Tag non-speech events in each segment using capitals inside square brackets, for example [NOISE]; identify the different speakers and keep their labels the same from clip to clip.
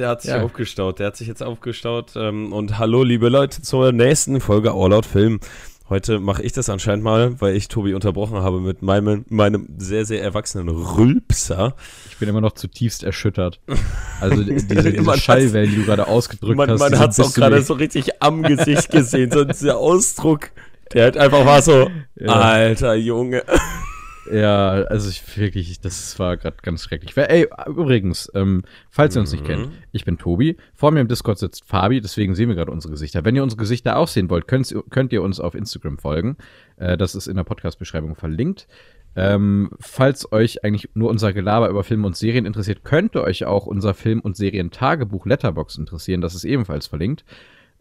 Speaker 1: der hat sich ja. aufgestaut. Der hat sich jetzt aufgestaut. Ähm, und hallo, liebe Leute, zur nächsten Folge All Out Film. Heute mache ich das anscheinend mal, weil ich Tobi unterbrochen habe mit meinem, meinem sehr, sehr erwachsenen Rülpser.
Speaker 2: Ich bin immer noch zutiefst erschüttert. Also [LAUGHS] diese, diese Schallwellen, die du gerade ausgedrückt
Speaker 1: man,
Speaker 2: hast.
Speaker 1: Man hat es auch gerade so richtig am Gesicht gesehen. So dieser Ausdruck, der halt einfach war so, [LAUGHS] ja. alter Junge.
Speaker 2: Ja, also ich wirklich, das war gerade ganz schrecklich. Ey, übrigens, ähm, falls ihr uns nicht kennt, mhm. ich bin Tobi. Vor mir im Discord sitzt Fabi, deswegen sehen wir gerade unsere Gesichter. Wenn ihr unsere Gesichter auch sehen wollt, könnt, könnt ihr uns auf Instagram folgen. Äh, das ist in der Podcast-Beschreibung verlinkt. Ähm, falls euch eigentlich nur unser Gelaber über Filme und Serien interessiert, könnte euch auch unser Film- und Serien-Tagebuch Letterbox interessieren. Das ist ebenfalls verlinkt.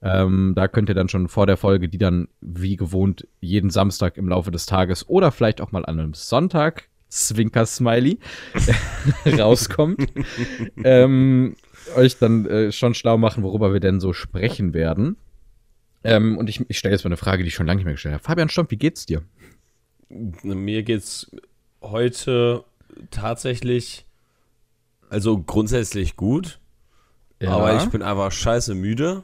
Speaker 2: Ähm, da könnt ihr dann schon vor der Folge, die dann wie gewohnt jeden Samstag im Laufe des Tages oder vielleicht auch mal an einem Sonntag, Zwinker-Smiley, [LAUGHS] rauskommt, ähm, euch dann äh, schon schlau machen, worüber wir denn so sprechen werden. Ähm, und ich, ich stelle jetzt mal eine Frage, die ich schon lange nicht mehr gestellt habe. Fabian Stomp, wie geht's dir?
Speaker 1: Mir geht's heute tatsächlich, also grundsätzlich gut. Ja. Aber ich bin einfach scheiße müde.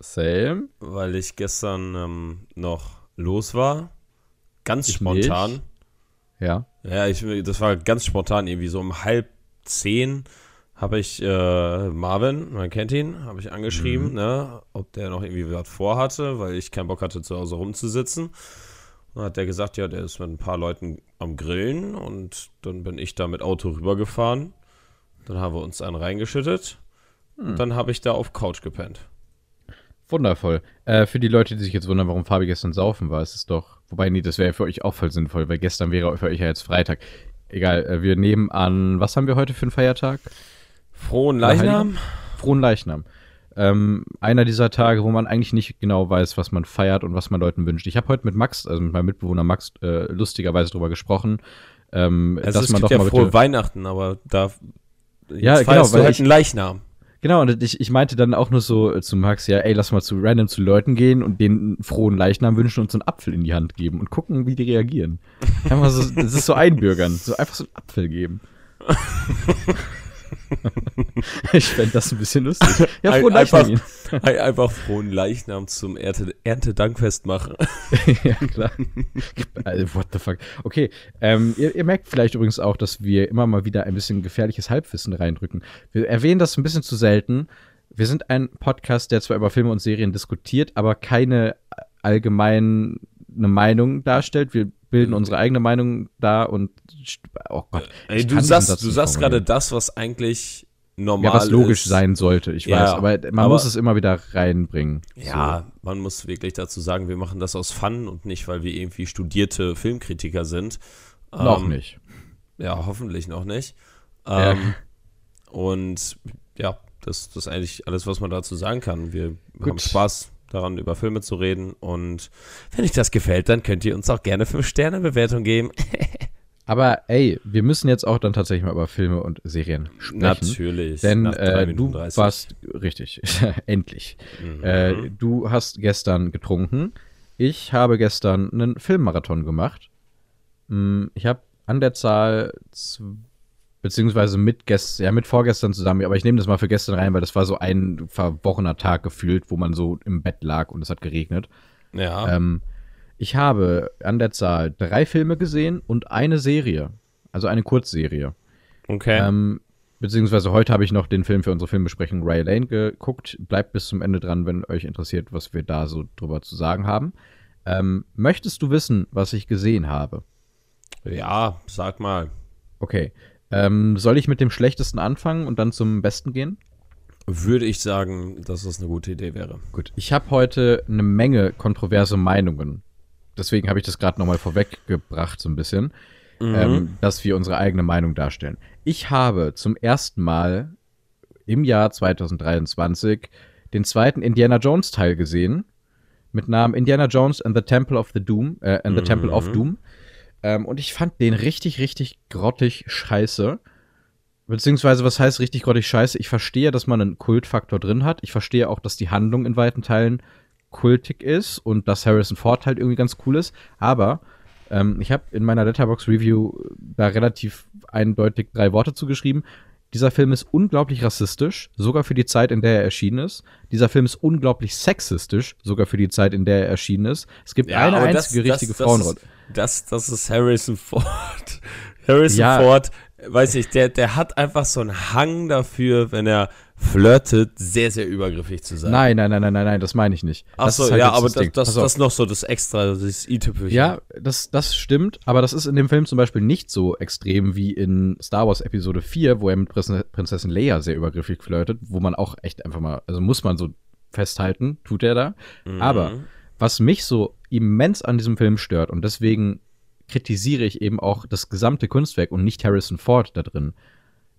Speaker 2: Same.
Speaker 1: Weil ich gestern ähm, noch los war. Ganz ich spontan. Nicht.
Speaker 2: Ja.
Speaker 1: Ja, ich, das war ganz spontan, irgendwie so um halb zehn habe ich äh, Marvin, man kennt ihn, habe ich angeschrieben, mhm. ne, ob der noch irgendwie was vorhatte, weil ich keinen Bock hatte, zu Hause rumzusitzen. Und dann hat der gesagt, ja, der ist mit ein paar Leuten am Grillen und dann bin ich da mit Auto rübergefahren. Dann haben wir uns einen reingeschüttet. Mhm. Und dann habe ich da auf Couch gepennt.
Speaker 2: Wundervoll. Äh, für die Leute, die sich jetzt wundern, warum Fabi gestern saufen war, ist es doch. Wobei, nee, das wäre für euch auch voll sinnvoll, weil gestern wäre für euch ja jetzt Freitag. Egal, äh, wir nehmen an, was haben wir heute für einen Feiertag?
Speaker 1: Frohen Leichnam?
Speaker 2: Frohen Leichnam. Ähm, einer dieser Tage, wo man eigentlich nicht genau weiß, was man feiert und was man Leuten wünscht. Ich habe heute mit Max, also mit meinem Mitbewohner Max, äh, lustigerweise darüber gesprochen, ähm,
Speaker 1: also dass man doch ja mal frohe Weihnachten, aber da
Speaker 2: ja, genau,
Speaker 1: weil halt einen Leichnam.
Speaker 2: Genau, und ich, ich meinte dann auch nur so äh, zu Max, ja, ey, lass mal zu random zu Leuten gehen und denen einen frohen Leichnam wünschen und so einen Apfel in die Hand geben und gucken, wie die reagieren. Einfach so, das ist so einbürgern, so einfach so einen Apfel geben. [LAUGHS] [LAUGHS] ich fände das ein bisschen lustig.
Speaker 1: Ja, frohen Leichnam. Einfach, einfach frohen Leichnam zum Ernte, Erntedankfest machen. [LAUGHS]
Speaker 2: ja, klar. Also, what the fuck. Okay, ähm, ihr, ihr, merkt vielleicht übrigens auch, dass wir immer mal wieder ein bisschen gefährliches Halbwissen reindrücken. Wir erwähnen das ein bisschen zu selten. Wir sind ein Podcast, der zwar über Filme und Serien diskutiert, aber keine allgemeine Meinung darstellt. Wir bilden unsere eigene Meinung da und
Speaker 1: oh Gott. Ey, du sagst, du sagst gerade das, was eigentlich normal
Speaker 2: ja, was logisch ist. sein sollte, ich ja, weiß, aber man aber, muss es immer wieder reinbringen.
Speaker 1: Ja, so. man muss wirklich dazu sagen, wir machen das aus Fun und nicht, weil wir irgendwie studierte Filmkritiker sind.
Speaker 2: Noch ähm, nicht.
Speaker 1: Ja, hoffentlich noch nicht. Ähm, ja. Und ja, das, das ist eigentlich alles, was man dazu sagen kann. Wir Gut. haben Spaß daran, über Filme zu reden. Und wenn euch das gefällt, dann könnt ihr uns auch gerne 5-Sterne-Bewertung geben. [LAUGHS]
Speaker 2: Aber ey, wir müssen jetzt auch dann tatsächlich mal über Filme und Serien sprechen.
Speaker 1: Natürlich.
Speaker 2: Denn äh, du warst richtig, [LAUGHS] endlich. Mhm. Äh, du hast gestern getrunken. Ich habe gestern einen Filmmarathon gemacht. Hm, ich habe an der Zahl beziehungsweise mit gestern, ja, mit vorgestern zusammen, aber ich nehme das mal für gestern rein, weil das war so ein verworrener Tag gefühlt, wo man so im Bett lag und es hat geregnet.
Speaker 1: Ja.
Speaker 2: Ähm, ich habe an der Zahl drei Filme gesehen und eine Serie. Also eine Kurzserie.
Speaker 1: Okay.
Speaker 2: Ähm, beziehungsweise heute habe ich noch den Film für unsere Filmbesprechung Ray Lane geguckt. Bleibt bis zum Ende dran, wenn euch interessiert, was wir da so drüber zu sagen haben. Ähm, möchtest du wissen, was ich gesehen habe?
Speaker 1: Ja, sag mal.
Speaker 2: Okay. Ähm, soll ich mit dem Schlechtesten anfangen und dann zum Besten gehen?
Speaker 1: Würde ich sagen, dass das eine gute Idee wäre.
Speaker 2: Gut. Ich habe heute eine Menge kontroverse Meinungen. Deswegen habe ich das gerade nochmal vorweggebracht, so ein bisschen, mhm. ähm, dass wir unsere eigene Meinung darstellen. Ich habe zum ersten Mal im Jahr 2023 den zweiten Indiana Jones Teil gesehen mit Namen Indiana Jones and the Temple of the Doom, äh, and the mhm. Temple of mhm. Doom. Ähm, und ich fand den richtig, richtig grottig scheiße. Beziehungsweise, was heißt richtig grottig scheiße? Ich verstehe, dass man einen Kultfaktor drin hat. Ich verstehe auch, dass die Handlung in weiten Teilen kultig ist und dass Harrison Ford halt irgendwie ganz cool ist. Aber ähm, ich habe in meiner Letterbox Review da relativ eindeutig drei Worte zugeschrieben. Dieser Film ist unglaublich rassistisch, sogar für die Zeit, in der er erschienen ist. Dieser Film ist unglaublich sexistisch, sogar für die Zeit, in der er erschienen ist. Es gibt
Speaker 1: Ja,
Speaker 2: eine einzige
Speaker 1: das,
Speaker 2: richtige
Speaker 1: das,
Speaker 2: Frauenrolle.
Speaker 1: Das, das, das ist Harrison Ford. [LAUGHS] Harrison
Speaker 2: Ja.
Speaker 1: Ford, weiß ich, der, der hat einfach so einen Hang dafür, wenn er flirtet, sehr, sehr übergriffig zu sein.
Speaker 2: Nein, nein, nein, nein, nein, nein, das meine ich nicht.
Speaker 1: Ach
Speaker 2: Das
Speaker 1: so,
Speaker 2: ist halt
Speaker 1: ja, aber das, das,
Speaker 2: auf.
Speaker 1: das ist noch so das Extra, das i-Tüpfelchen.
Speaker 2: Ja, das, das stimmt, aber das ist in dem Film zum Beispiel nicht so extrem wie in Star Wars Episode 4, wo er mit Prinzessin- Prinzessin Leia sehr übergriffig flirtet, wo man auch echt einfach mal, also muss man so festhalten, tut er da.
Speaker 1: Mhm.
Speaker 2: Aber was mich so immens an diesem Film stört und deswegen kritisiere ich eben auch das gesamte Kunstwerk und nicht Harrison Ford da drin.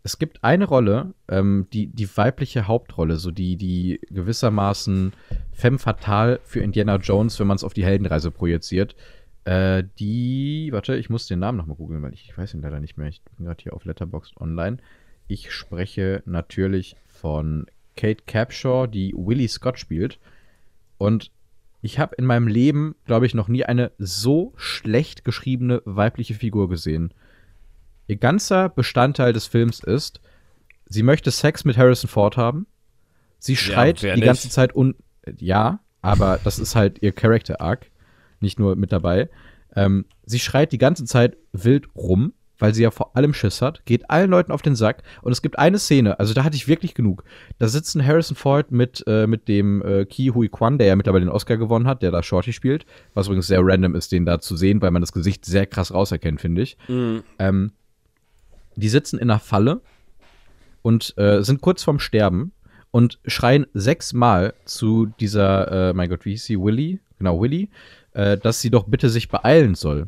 Speaker 2: Es gibt eine Rolle, ähm, die, die weibliche Hauptrolle, so die, die gewissermaßen femme fatale für Indiana Jones, wenn man es auf die Heldenreise projiziert. Äh, die, warte, ich muss den Namen nochmal googeln, weil ich, ich weiß ihn leider nicht mehr. Ich bin gerade hier auf Letterboxd online. Ich spreche natürlich von Kate Capshaw, die Willie Scott spielt. Und ich habe in meinem Leben, glaube ich, noch nie eine so schlecht geschriebene weibliche Figur gesehen. Ihr ganzer Bestandteil des Films ist, sie möchte Sex mit Harrison Ford haben. Sie schreit
Speaker 1: wer
Speaker 2: die
Speaker 1: nicht?
Speaker 2: ganze Zeit un. Ja, aber das ist halt ihr Character Arc. Nicht nur mit dabei. Ähm, sie schreit die ganze Zeit wild rum, weil sie ja vor allem Schiss hat, geht allen Leuten auf den Sack. Und es gibt eine Szene, also da hatte ich wirklich genug. Da sitzen Harrison Ford mit, äh, mit dem äh, Ki Hui Kwan, der ja mittlerweile den Oscar gewonnen hat, der da Shorty spielt. Was übrigens sehr random ist, den da zu sehen, weil man das Gesicht sehr krass rauserkennt, finde ich.
Speaker 1: Mhm.
Speaker 2: Ähm, die sitzen in einer Falle und äh, sind kurz vorm Sterben und schreien sechsmal zu dieser, äh, mein Gott, wie hieß sie? Willy? Genau, Willy, äh, dass sie doch bitte sich beeilen soll.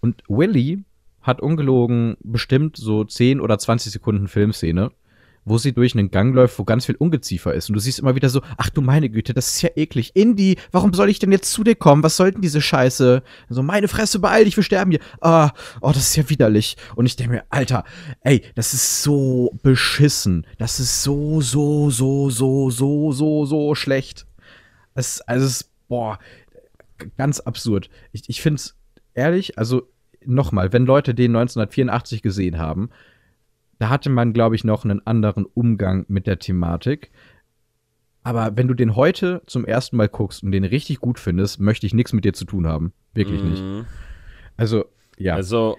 Speaker 2: Und Willy hat ungelogen bestimmt so 10 oder 20 Sekunden Filmszene, wo sie durch einen Gang läuft, wo ganz viel Ungeziefer ist. Und du siehst immer wieder so, ach du meine Güte, das ist ja eklig. Indy, warum soll ich denn jetzt zu dir kommen? Was soll denn diese Scheiße? So, meine Fresse, beeil dich, wir sterben hier. Ah, oh, das ist ja widerlich. Und ich denke mir, Alter, ey, das ist so beschissen. Das ist so, so, so, so, so, so, so schlecht. Es, also, es, boah, ganz absurd. Ich, ich finde es ehrlich, also nochmal, wenn Leute den 1984 gesehen haben, da hatte man, glaube ich, noch einen anderen Umgang mit der Thematik. Aber wenn du den heute zum ersten Mal guckst und den richtig gut findest, möchte ich nichts mit dir zu tun haben. Wirklich nicht.
Speaker 1: Mhm.
Speaker 2: Also, ja.
Speaker 1: Also,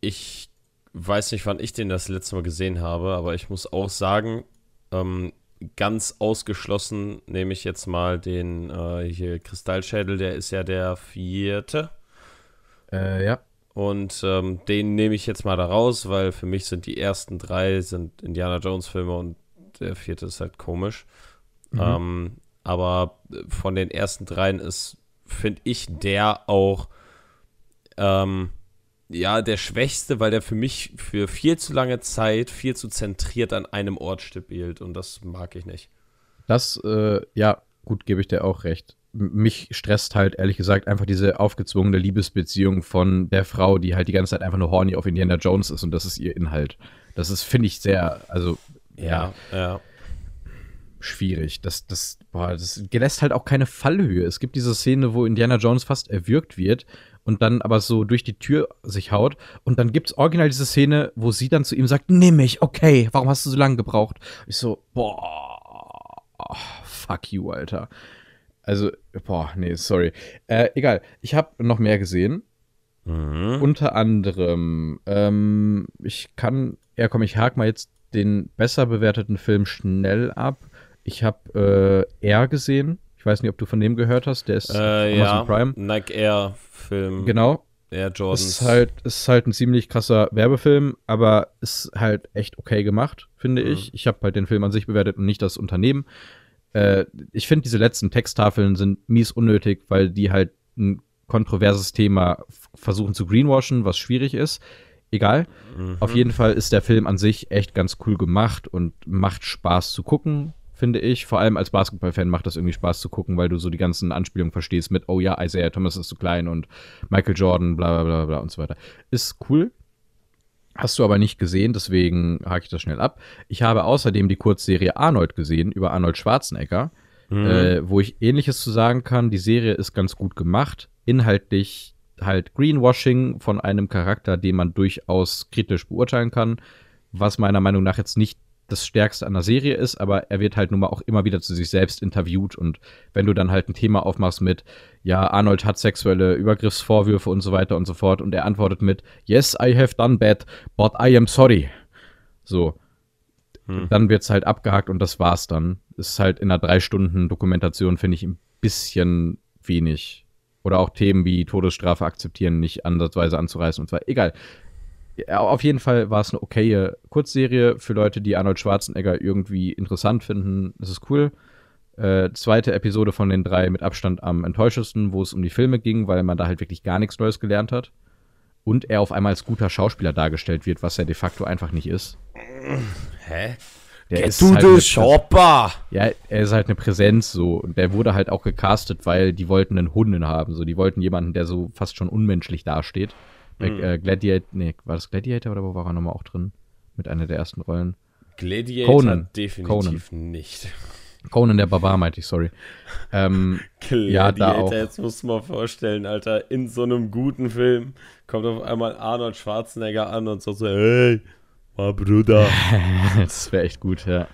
Speaker 1: ich weiß nicht, wann ich den das letzte Mal gesehen habe, aber ich muss auch sagen, ähm, ganz ausgeschlossen nehme ich jetzt mal den äh, hier Kristallschädel, der ist ja der vierte.
Speaker 2: Äh, ja.
Speaker 1: Und ähm, den nehme ich jetzt mal da raus, weil für mich sind die ersten drei sind Indiana Jones Filme und der vierte ist halt komisch.
Speaker 2: Mhm.
Speaker 1: Ähm, aber von den ersten dreien ist, finde ich, der auch ähm, ja der schwächste, weil der für mich für viel zu lange Zeit viel zu zentriert an einem Ort spielt und das mag ich nicht.
Speaker 2: Das, äh, ja, gut, gebe ich dir auch recht. Mich stresst halt, ehrlich gesagt, einfach diese aufgezwungene Liebesbeziehung von der Frau, die halt die ganze Zeit einfach nur horny auf Indiana Jones ist und das ist ihr Inhalt. Das ist, finde ich, sehr, also, ja,
Speaker 1: ja.
Speaker 2: schwierig. Das, das, boah, das lässt halt auch keine Fallhöhe. Es gibt diese Szene, wo Indiana Jones fast erwürgt wird und dann aber so durch die Tür sich haut. Und dann gibt's original diese Szene, wo sie dann zu ihm sagt, nimm mich, okay, warum hast du so lange gebraucht? Ich so, boah, fuck you, Alter. Also, boah, nee, sorry. Äh, egal, ich habe noch mehr gesehen.
Speaker 1: Mhm.
Speaker 2: Unter anderem, ähm, ich kann, ja komm, ich hake mal jetzt den besser bewerteten Film schnell ab. Ich habe äh, R gesehen. Ich weiß nicht, ob du von dem gehört hast. Der ist
Speaker 1: Äh,
Speaker 2: Amazon
Speaker 1: ja,
Speaker 2: Prime.
Speaker 1: Nike Air Film.
Speaker 2: Genau.
Speaker 1: Air Jordans.
Speaker 2: ist halt, es ist halt ein ziemlich krasser Werbefilm, aber ist halt echt okay gemacht, finde
Speaker 1: Mhm.
Speaker 2: ich. Ich habe halt den Film an sich bewertet und nicht das Unternehmen. Äh, ich finde, diese letzten Texttafeln sind mies unnötig, weil die halt ein kontroverses Thema versuchen zu greenwashen, was schwierig ist. Egal.
Speaker 1: Mhm.
Speaker 2: Auf jeden Fall ist der Film an sich echt ganz cool gemacht und macht Spaß zu gucken, finde ich. Vor allem als Basketballfan macht das irgendwie Spaß zu gucken, weil du so die ganzen Anspielungen verstehst mit, oh ja, Isaiah Thomas ist zu klein und Michael Jordan, bla bla bla bla und so weiter. Ist cool. Hast du aber nicht gesehen, deswegen hake ich das schnell ab. Ich habe außerdem die Kurzserie Arnold gesehen über Arnold Schwarzenegger,
Speaker 1: Mhm.
Speaker 2: äh, wo ich ähnliches zu sagen kann. Die Serie ist ganz gut gemacht. Inhaltlich halt Greenwashing von einem Charakter, den man durchaus kritisch beurteilen kann. was meiner Meinung nach jetzt nicht das Stärkste an der Serie ist, aber er wird halt nun mal auch immer wieder zu sich selbst interviewt und wenn du dann halt ein Thema aufmachst mit, ja, Arnold hat sexuelle Übergriffsvorwürfe und so weiter und so fort und er antwortet mit, yes, I have done bad, but I am sorry. So. Hm. Dann wird's halt abgehakt und das war's dann. Ist halt in einer drei Stunden Dokumentation, finde ich, ein bisschen wenig. Oder auch Themen wie Todesstrafe akzeptieren nicht ansatzweise anzureißen und zwar egal auf jeden Fall war es eine okaye Kurzserie für Leute, die Arnold Schwarzenegger irgendwie interessant finden. Das ist cool. Äh, zweite Episode von den drei mit Abstand am enttäuschendsten, wo es um die Filme ging, weil man da halt wirklich gar nichts Neues gelernt hat. Und er auf einmal als guter Schauspieler dargestellt wird, was er de facto einfach nicht ist.
Speaker 1: Hä? Der Get ist du halt Shopper!
Speaker 2: Ja, er ist halt eine Präsenz so. Und der wurde halt auch gecastet, weil die wollten einen Hunden haben. So, die wollten jemanden, der so fast schon unmenschlich dasteht. Bei mhm. äh, Gladiator, nee, war das Gladiator oder wo war er nochmal auch drin? Mit einer der ersten Rollen.
Speaker 1: Gladiator Conan. definitiv Conan. nicht.
Speaker 2: Conan der Barbar meinte ich, sorry. Ähm, [LAUGHS]
Speaker 1: Gladiator, ja, da auch. jetzt musst du mal vorstellen, Alter, in so einem guten Film kommt auf einmal Arnold Schwarzenegger an und sagt so, hey, mein Bruder. [LAUGHS]
Speaker 2: das wäre echt gut, ja.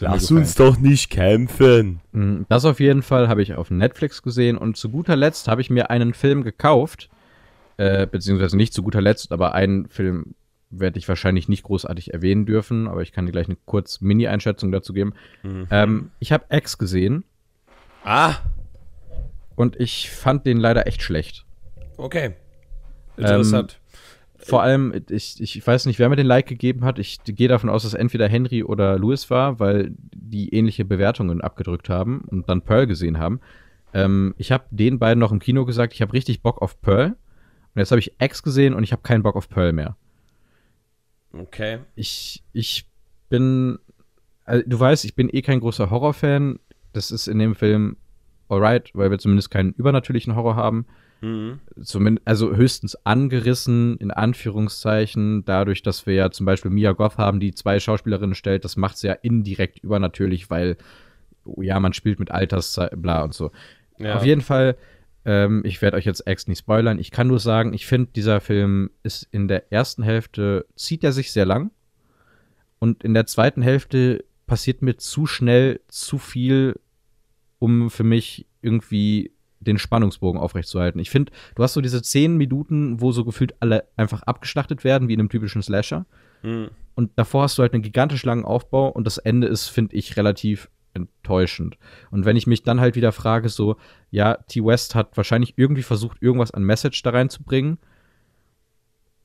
Speaker 1: Lass uns doch nicht kämpfen.
Speaker 2: Mhm, das auf jeden Fall habe ich auf Netflix gesehen und zu guter Letzt habe ich mir einen Film gekauft, äh, beziehungsweise nicht zu guter Letzt, aber einen Film werde ich wahrscheinlich nicht großartig erwähnen dürfen, aber ich kann dir gleich eine kurz Mini-Einschätzung dazu geben. Mhm. Ähm, ich habe X gesehen.
Speaker 1: Ah!
Speaker 2: Und ich fand den leider echt schlecht.
Speaker 1: Okay.
Speaker 2: Interessant. Ähm, vor allem, ich, ich weiß nicht, wer mir den Like gegeben hat. Ich gehe davon aus, dass entweder Henry oder Louis war, weil die ähnliche Bewertungen abgedrückt haben und dann Pearl gesehen haben. Ähm, ich habe den beiden noch im Kino gesagt, ich habe richtig Bock auf Pearl. Und jetzt habe ich X gesehen und ich habe keinen Bock auf Pearl mehr.
Speaker 1: Okay.
Speaker 2: Ich, ich bin, also du weißt, ich bin eh kein großer Horrorfan. Das ist in dem Film alright, weil wir zumindest keinen übernatürlichen Horror haben. Mhm. Zumindest, also höchstens angerissen, in Anführungszeichen, dadurch, dass wir ja zum Beispiel Mia Goth haben, die zwei Schauspielerinnen stellt, das macht sie ja indirekt übernatürlich, weil, ja, man spielt mit Alters, bla und so. Ja. Auf jeden Fall ähm, ich werde euch jetzt X nicht spoilern. Ich kann nur sagen, ich finde, dieser Film ist in der ersten Hälfte, zieht er sich sehr lang. Und in der zweiten Hälfte passiert mir zu schnell zu viel, um für mich irgendwie den Spannungsbogen aufrechtzuerhalten. Ich finde, du hast so diese zehn Minuten, wo so gefühlt alle einfach abgeschlachtet werden, wie in einem typischen Slasher. Mhm. Und davor hast du halt einen gigantisch langen Aufbau und das Ende ist, finde ich, relativ enttäuschend. Und wenn ich mich dann halt wieder frage, so, ja, T. West hat wahrscheinlich irgendwie versucht, irgendwas an Message da reinzubringen.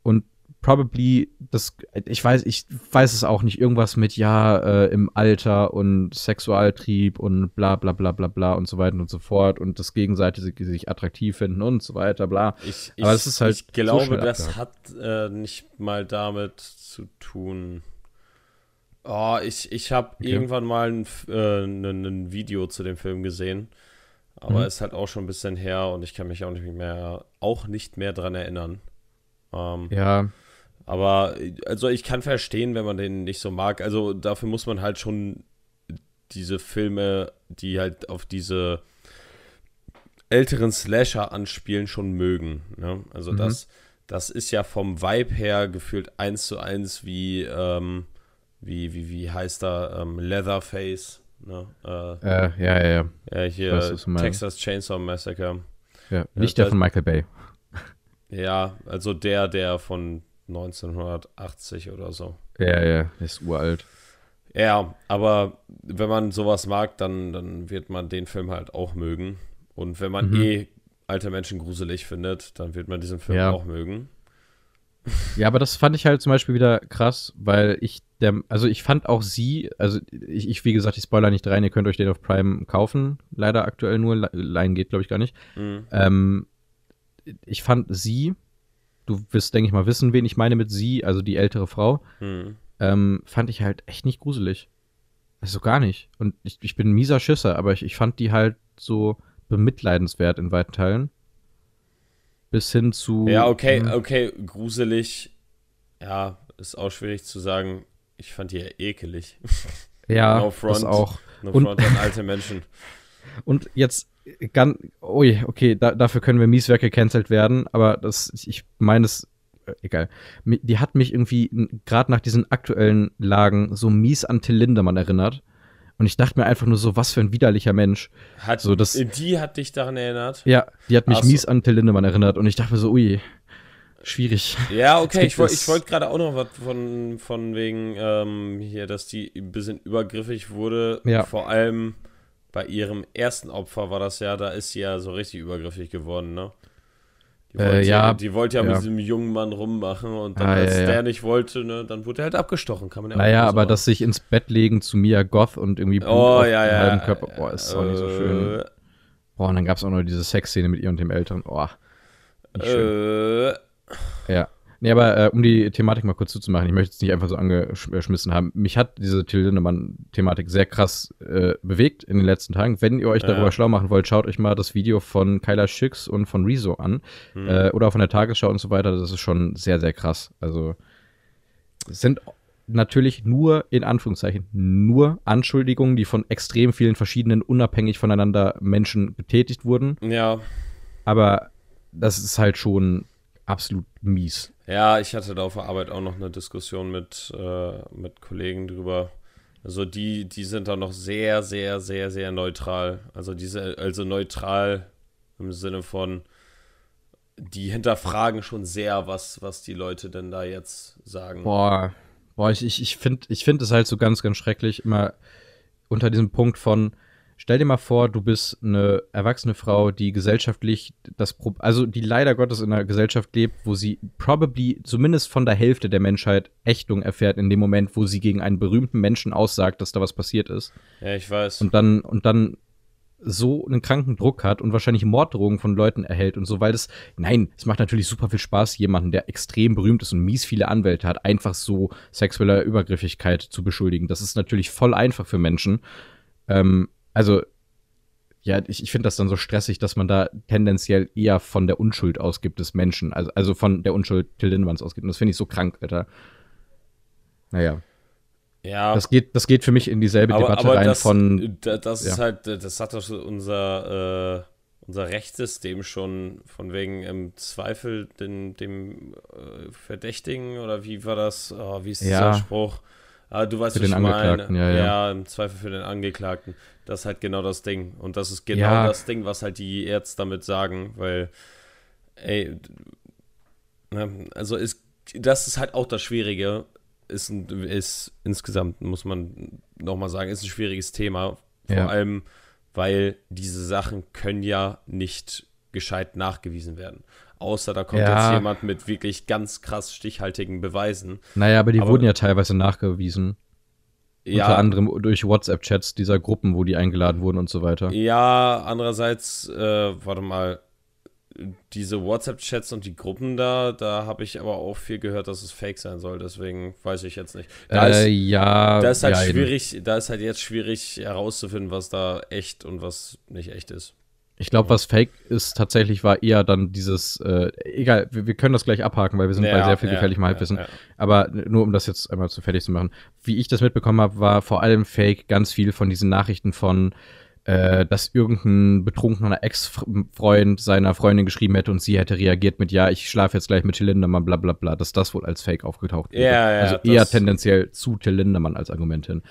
Speaker 2: Und probably das, ich weiß, ich weiß es auch nicht, irgendwas mit ja, äh, im Alter und Sexualtrieb und bla bla bla bla bla und so weiter und so fort und das gegenseitige sich attraktiv finden und so weiter, bla.
Speaker 1: Ich, ich, Aber es ist halt. Ich glaube, so das hat äh, nicht mal damit zu tun. Oh, ich, ich habe okay. irgendwann mal ein, äh, ein, ein, Video zu dem Film gesehen. Aber mhm. ist halt auch schon ein bisschen her und ich kann mich auch nicht mehr, auch nicht mehr dran erinnern.
Speaker 2: Ähm, ja.
Speaker 1: Aber also ich kann verstehen, wenn man den nicht so mag. Also dafür muss man halt schon diese Filme, die halt auf diese älteren Slasher anspielen, schon mögen. Ne? Also mhm. das, das ist ja vom Vibe her gefühlt eins zu eins wie ähm, wie, wie, wie heißt da, ähm, Leatherface. Ne?
Speaker 2: Äh, äh, ja, ja, ja.
Speaker 1: Hier weiß, Texas Chainsaw Massacre.
Speaker 2: Ja, nicht ja, der von Michael Bay.
Speaker 1: Ja, also der, der von 1980 oder so.
Speaker 2: Ja, ja, ist uralt.
Speaker 1: Ja, aber wenn man sowas mag, dann, dann wird man den Film halt auch mögen. Und wenn man mhm. eh alte Menschen gruselig findet, dann wird man diesen Film ja. auch mögen.
Speaker 2: Ja, aber das fand ich halt zum Beispiel wieder krass, weil ich der, also ich fand auch sie, also ich, ich, wie gesagt, ich spoiler nicht rein, ihr könnt euch den auf Prime kaufen, leider aktuell nur, Line geht glaube ich gar nicht. Mhm. Ähm, ich fand sie, du wirst, denke ich mal, wissen, wen ich meine mit sie, also die ältere Frau, mhm. ähm, fand ich halt echt nicht gruselig. Also gar nicht. Und ich, ich bin ein mieser Schisser, aber ich, ich fand die halt so bemitleidenswert in weiten Teilen bis hin zu.
Speaker 1: Ja, okay, hm. okay, gruselig. Ja, ist auch schwierig zu sagen. Ich fand die ja ekelig.
Speaker 2: Ja, [LAUGHS] no front, das auch.
Speaker 1: No und, front an alte Menschen. [LAUGHS]
Speaker 2: Und jetzt ganz, ui, okay, da, dafür können wir Mieswerk gecancelt werden, aber das, ich meine es äh, egal. Die hat mich irgendwie gerade nach diesen aktuellen Lagen so mies an Till Lindemann erinnert. Und ich dachte mir einfach nur so, was für ein widerlicher Mensch.
Speaker 1: Hat,
Speaker 2: so, das,
Speaker 1: die hat dich daran erinnert?
Speaker 2: Ja, die hat mich so. mies an Till Lindemann erinnert. Und ich dachte mir so, ui, schwierig.
Speaker 1: Ja, [LAUGHS] okay, ich, wollte gerade auch noch was von, von wegen ähm, hier, dass die ein bisschen übergriffig wurde.
Speaker 2: Ja.
Speaker 1: Vor allem bei ihrem ersten Opfer war das ja, da ist sie ja so richtig übergriffig geworden, ne? Die wollte,
Speaker 2: äh, ja,
Speaker 1: die wollte ja, ja, mit diesem jungen Mann rummachen und dann, ah, als ja, der nicht wollte, ne, dann wurde er halt abgestochen, kann man
Speaker 2: ja Naja, aber das sich ins Bett legen zu Mia Goth und irgendwie
Speaker 1: Blut oh, ja,
Speaker 2: ja, halben Körper, boah, ist auch äh, nicht so schön. Äh. Boah, und dann gab es auch noch diese Sexszene mit ihr und dem Älteren, boah. Nicht schön. Äh, ja. Nee, aber äh, um die Thematik mal kurz zuzumachen, ich möchte es nicht einfach so angeschmissen haben. Mich hat diese Till Lindemann-Thematik sehr krass äh, bewegt in den letzten Tagen. Wenn ihr euch darüber ja. schlau machen wollt, schaut euch mal das Video von Kyla Schicks und von Rezo an. Hm. Äh, oder von der Tagesschau und so weiter. Das ist schon sehr, sehr krass. Also, es sind natürlich nur, in Anführungszeichen, nur Anschuldigungen, die von extrem vielen verschiedenen, unabhängig voneinander Menschen getätigt wurden.
Speaker 1: Ja.
Speaker 2: Aber das ist halt schon absolut mies.
Speaker 1: Ja, ich hatte da auf der Arbeit auch noch eine Diskussion mit, äh, mit Kollegen drüber. Also die, die sind da noch sehr, sehr, sehr, sehr neutral. Also diese, also neutral im Sinne von, die hinterfragen schon sehr, was, was die Leute denn da jetzt sagen.
Speaker 2: Boah, boah, ich, ich, ich finde ich find es halt so ganz, ganz schrecklich, immer unter diesem Punkt von, Stell dir mal vor, du bist eine erwachsene Frau, die gesellschaftlich das, Pro also die leider Gottes in einer Gesellschaft lebt, wo sie probably zumindest von der Hälfte der Menschheit Ächtung erfährt in dem Moment, wo sie gegen einen berühmten Menschen aussagt, dass da was passiert ist.
Speaker 1: Ja, ich weiß.
Speaker 2: Und dann und dann so einen kranken Druck hat und wahrscheinlich Morddrohungen von Leuten erhält und so, weil das, nein, es macht natürlich super viel Spaß, jemanden, der extrem berühmt ist und mies viele Anwälte hat, einfach so sexueller Übergriffigkeit zu beschuldigen. Das ist natürlich voll einfach für Menschen. Ähm, also, ja, ich, ich finde das dann so stressig, dass man da tendenziell eher von der Unschuld ausgibt des Menschen, also, also von der Unschuld Till Lindemanns ausgibt. Und das finde ich so krank, Alter. Naja.
Speaker 1: Ja.
Speaker 2: Das geht, das geht für mich in dieselbe aber, Debatte aber rein
Speaker 1: das,
Speaker 2: von.
Speaker 1: Das, das ja. ist halt, das hat doch unser, äh, unser Rechtssystem schon von wegen im Zweifel den, dem äh, Verdächtigen oder wie war das? Oh, wie ist
Speaker 2: ja.
Speaker 1: dieser Spruch? Ah, du weißt,
Speaker 2: für den Angeklagten, ja, ja.
Speaker 1: Ja, im Zweifel für den Angeklagten. Das ist halt genau das Ding. Und das ist genau ja. das Ding, was halt die Ärzte damit sagen, weil, ey, ne, also ist, das ist halt auch das Schwierige. Ist, ist insgesamt, muss man nochmal sagen, ist ein schwieriges Thema. Vor ja. allem, weil diese Sachen können ja nicht gescheit nachgewiesen werden. Außer da kommt ja. jetzt jemand mit wirklich ganz krass stichhaltigen Beweisen.
Speaker 2: Naja, aber die aber, wurden ja teilweise nachgewiesen. Ja. Unter anderem durch WhatsApp-Chats dieser Gruppen, wo die eingeladen wurden und so weiter.
Speaker 1: Ja, andererseits, äh, warte mal, diese WhatsApp-Chats und die Gruppen da, da habe ich aber auch viel gehört, dass es fake sein soll. Deswegen weiß ich jetzt nicht.
Speaker 2: Da äh, ist, ja,
Speaker 1: da ist halt
Speaker 2: ja,
Speaker 1: schwierig, da ist halt jetzt schwierig herauszufinden, was da echt und was nicht echt ist.
Speaker 2: Ich glaube, was fake ist tatsächlich war eher dann dieses, äh, egal, wir, wir, können das gleich abhaken, weil wir sind ja, bei sehr viel ja, gefährlichem Halbwissen. Ja, Aber nur um das jetzt einmal zu fertig zu machen. Wie ich das mitbekommen habe, war vor allem fake ganz viel von diesen Nachrichten von, äh, dass irgendein betrunkener Ex-Freund seiner Freundin geschrieben hätte und sie hätte reagiert mit, ja, ich schlafe jetzt gleich mit Till Lindemann, bla bla bla, dass das wohl als Fake aufgetaucht
Speaker 1: ist. Ja, ja,
Speaker 2: also eher tendenziell zu Till Lindemann als Argument hin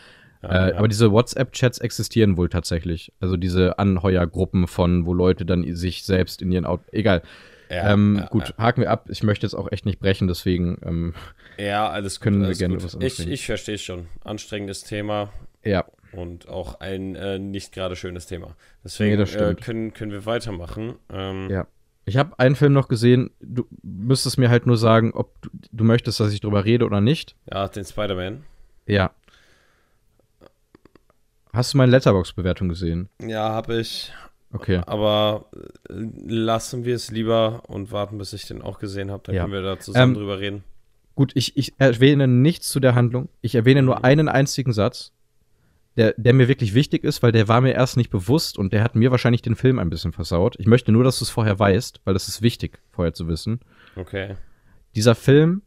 Speaker 2: äh, Aber diese WhatsApp-Chats existieren wohl tatsächlich. Also diese Anheuergruppen von, wo Leute dann sich selbst in ihren Auto. Egal. Ja, ähm, ja, gut, haken wir ab. Ich möchte jetzt auch echt nicht brechen, deswegen ähm,
Speaker 1: ja, alles
Speaker 2: können
Speaker 1: gut,
Speaker 2: alles wir gerne
Speaker 1: was Ich, ich verstehe schon. Anstrengendes Thema.
Speaker 2: Ja.
Speaker 1: Und auch ein äh, nicht gerade schönes Thema. Deswegen nee, äh, können, können wir weitermachen. Ähm,
Speaker 2: ja. Ich habe einen Film noch gesehen. Du müsstest mir halt nur sagen, ob du, du möchtest, dass ich drüber rede oder nicht.
Speaker 1: Ja, den Spider-Man.
Speaker 2: Ja. Hast du meine Letterbox-Bewertung gesehen?
Speaker 1: Ja, habe ich.
Speaker 2: Okay.
Speaker 1: Aber äh, lassen wir es lieber und warten, bis ich den auch gesehen habe. Dann ja. können wir da zusammen ähm, drüber reden.
Speaker 2: Gut, ich, ich erwähne nichts zu der Handlung. Ich erwähne nur mhm. einen einzigen Satz, der, der mir wirklich wichtig ist, weil der war mir erst nicht bewusst und der hat mir wahrscheinlich den Film ein bisschen versaut. Ich möchte nur, dass du es vorher weißt, weil das ist wichtig, vorher zu wissen.
Speaker 1: Okay.
Speaker 2: Dieser Film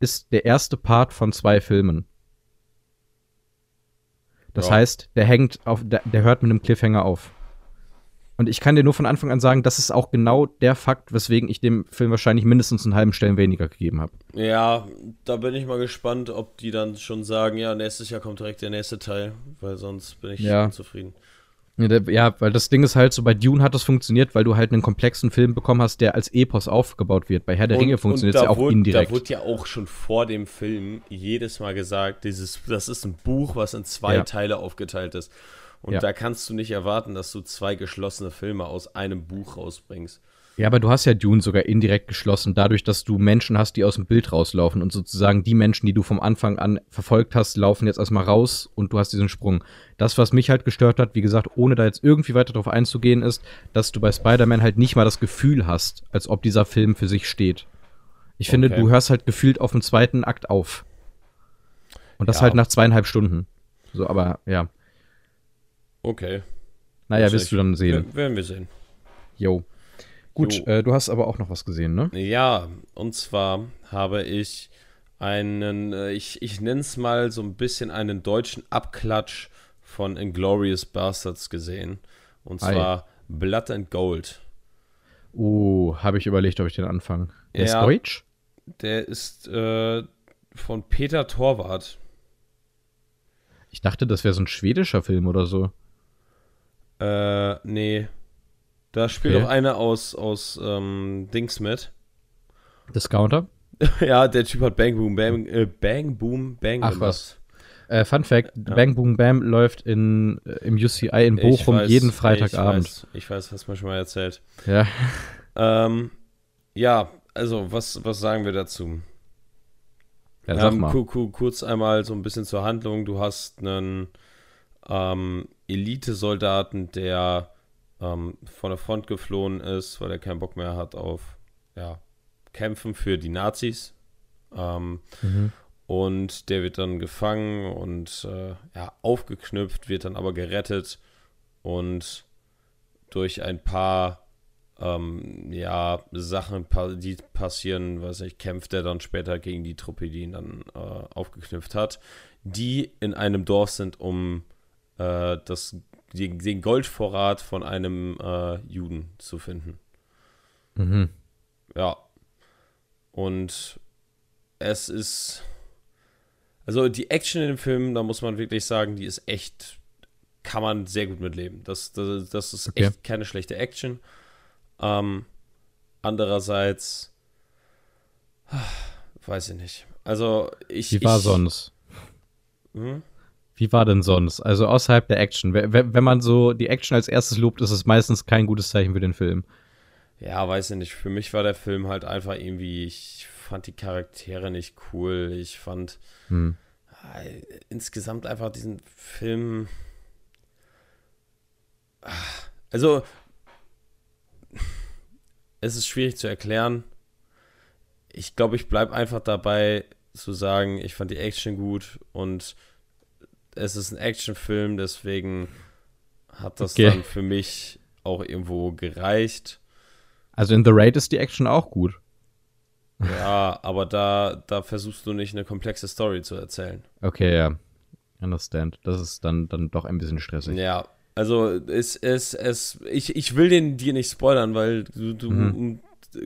Speaker 2: ist der erste Part von zwei Filmen. Das ja. heißt, der hängt auf, der, der, hört mit einem Cliffhanger auf. Und ich kann dir nur von Anfang an sagen, das ist auch genau der Fakt, weswegen ich dem Film wahrscheinlich mindestens einen halben Stellen weniger gegeben habe.
Speaker 1: Ja, da bin ich mal gespannt, ob die dann schon sagen, ja, nächstes Jahr kommt direkt der nächste Teil, weil sonst bin ich
Speaker 2: Ja.
Speaker 1: unzufrieden.
Speaker 2: Ja, weil das Ding ist halt so, bei Dune hat das funktioniert, weil du halt einen komplexen Film bekommen hast, der als Epos aufgebaut wird. Bei Herr der Ringe funktioniert es ja auch
Speaker 1: wurde,
Speaker 2: indirekt.
Speaker 1: Da wurde ja auch schon vor dem Film jedes Mal gesagt, dieses, das ist ein Buch, was in zwei
Speaker 2: Ja.
Speaker 1: Teile aufgeteilt ist. Und
Speaker 2: Ja.
Speaker 1: da kannst du nicht erwarten, dass du zwei geschlossene Filme aus einem Buch rausbringst.
Speaker 2: Ja, aber du hast ja Dune sogar indirekt geschlossen, dadurch, dass du Menschen hast, die aus dem Bild rauslaufen und sozusagen die Menschen, die du vom Anfang an verfolgt hast, laufen jetzt erstmal raus und du hast diesen Sprung. Das, was mich halt gestört hat, wie gesagt, ohne da jetzt irgendwie weiter drauf einzugehen, ist, dass du bei Spider-Man halt nicht mal das Gefühl hast, als ob dieser Film für sich steht. Ich finde,
Speaker 1: Okay.
Speaker 2: du hörst halt gefühlt auf dem zweiten Akt auf. Und das
Speaker 1: Ja.
Speaker 2: halt nach zweieinhalb Stunden. So, aber ja.
Speaker 1: Okay.
Speaker 2: Naja, wirst du dann sehen.
Speaker 1: W- Werden wir sehen.
Speaker 2: Jo. Gut. Äh, du hast aber auch noch was gesehen, ne?
Speaker 1: Ja, und zwar habe ich einen, äh, ich, ich nenne es mal so ein bisschen einen deutschen Abklatsch von Inglorious Bastards gesehen. Und zwar Blood and Gold.
Speaker 2: Oh, habe ich überlegt, ob ich den anfange. Der ist
Speaker 1: Ja.
Speaker 2: Deutsch?
Speaker 1: Der ist äh, von Peter Torwart.
Speaker 2: Ich dachte, das wäre so ein schwedischer Film oder so.
Speaker 1: Äh, nee. Da spielt
Speaker 2: Okay.
Speaker 1: auch einer aus, aus ähm, Dings mit. [LAUGHS]
Speaker 2: Discounter? [LAUGHS]
Speaker 1: ja, der Typ hat Bang Boom Bang, äh, Bang Boom Bang
Speaker 2: Ach,
Speaker 1: gemacht.
Speaker 2: was. Äh, Fun Fact: Bang Boom Bam läuft in, äh, im UCI in Bochum
Speaker 1: weiß,
Speaker 2: jeden Freitagabend.
Speaker 1: Ich weiß, ich weiß, hast du mir schon mal erzählt.
Speaker 2: Ja. [LAUGHS]
Speaker 1: Ähm, ja, also, was, was sagen wir dazu?
Speaker 2: ja,
Speaker 1: Ähm, kurz einmal so ein bisschen zur Handlung. Du hast einen ähm, Elite-Soldaten, der ähm, von der Front geflohen ist, weil er keinen Bock mehr hat auf ja, Kämpfen für die Nazis. Ähm,
Speaker 2: Mhm.
Speaker 1: Und der wird dann gefangen und äh, ja, aufgeknüpft, wird dann aber gerettet und durch ein paar ähm, ja, Sachen, die passieren, weiß nicht, kämpft er dann später gegen die Truppe, die ihn dann äh, aufgeknüpft hat, die in einem Dorf sind, um äh, das, den, den Goldvorrat von einem äh, Juden zu finden.
Speaker 2: Mhm.
Speaker 1: Ja. Und es ist. Also die Action in dem Film, da muss man wirklich sagen, die ist echt. Kann man sehr gut mitleben. Das, das, das ist
Speaker 2: Okay.
Speaker 1: echt keine schlechte Action. Ähm, andererseits. Weiß ich nicht. Also ich.
Speaker 2: Wie war
Speaker 1: ich,
Speaker 2: sonst?
Speaker 1: Hm?
Speaker 2: Wie war denn sonst? Also außerhalb der Action. Wenn, man so die Action als erstes lobt, ist es meistens kein gutes Zeichen für den Film.
Speaker 1: Ja, weiß ich nicht. Für mich war der Film halt einfach irgendwie. Ich fand die Charaktere nicht cool. Ich fand.
Speaker 2: Hm.
Speaker 1: äh, insgesamt einfach diesen Film. Ah, Also, es ist schwierig zu erklären. Ich glaube, ich bleibe einfach dabei zu sagen, ich fand die Action gut und es ist ein Actionfilm, deswegen hat das
Speaker 2: Okay.
Speaker 1: dann für mich auch irgendwo gereicht.
Speaker 2: Also in The Raid ist die Action auch gut.
Speaker 1: Ja, aber da, da versuchst du nicht eine komplexe Story zu erzählen.
Speaker 2: Okay, ja. Understand. Das ist dann, dann doch ein bisschen stressig.
Speaker 1: Ja, also es, es, es, ich, ich will den dir nicht spoilern, weil du, du
Speaker 2: Mhm.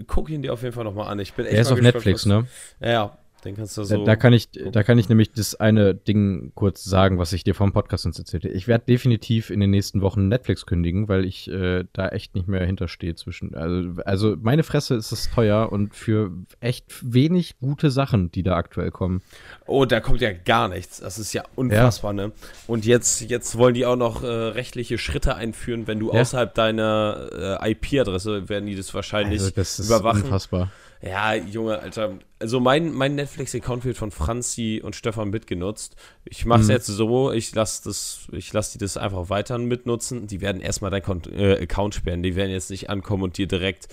Speaker 1: guck ihn dir auf jeden Fall nochmal an. Ich bin echt
Speaker 2: Er ist auf
Speaker 1: gespannt,
Speaker 2: Netflix,
Speaker 1: was-
Speaker 2: ne?
Speaker 1: Ja, den kannst du
Speaker 2: Da,
Speaker 1: so.
Speaker 2: da, kann ich, da kann ich nämlich das eine Ding kurz sagen, was ich dir vom Podcast uns erzählte. Ich werde definitiv in den nächsten Wochen Netflix kündigen, weil ich äh, da echt nicht mehr hinterstehe zwischen. Also, also meine Fresse ist es teuer und für echt wenig gute Sachen, die da aktuell kommen.
Speaker 1: oh, da kommt ja gar nichts. Das ist ja unfassbar, ne? Und jetzt, jetzt wollen die auch noch äh, rechtliche Schritte einführen, wenn du
Speaker 2: Ja.
Speaker 1: außerhalb deiner äh, IP-Adresse werden die das wahrscheinlich
Speaker 2: Also das ist
Speaker 1: überwachen.
Speaker 2: unfassbar.
Speaker 1: Ja, Junge, Alter. Also mein, mein Netflix-Account wird von Franzi und Stefan mitgenutzt. Ich mache es
Speaker 2: Mhm.
Speaker 1: jetzt so, ich lasse das, ich lasse die das einfach weiter mitnutzen. Die werden erstmal dein Kont äh, Account sperren. Die werden jetzt nicht ankommen und dir direkt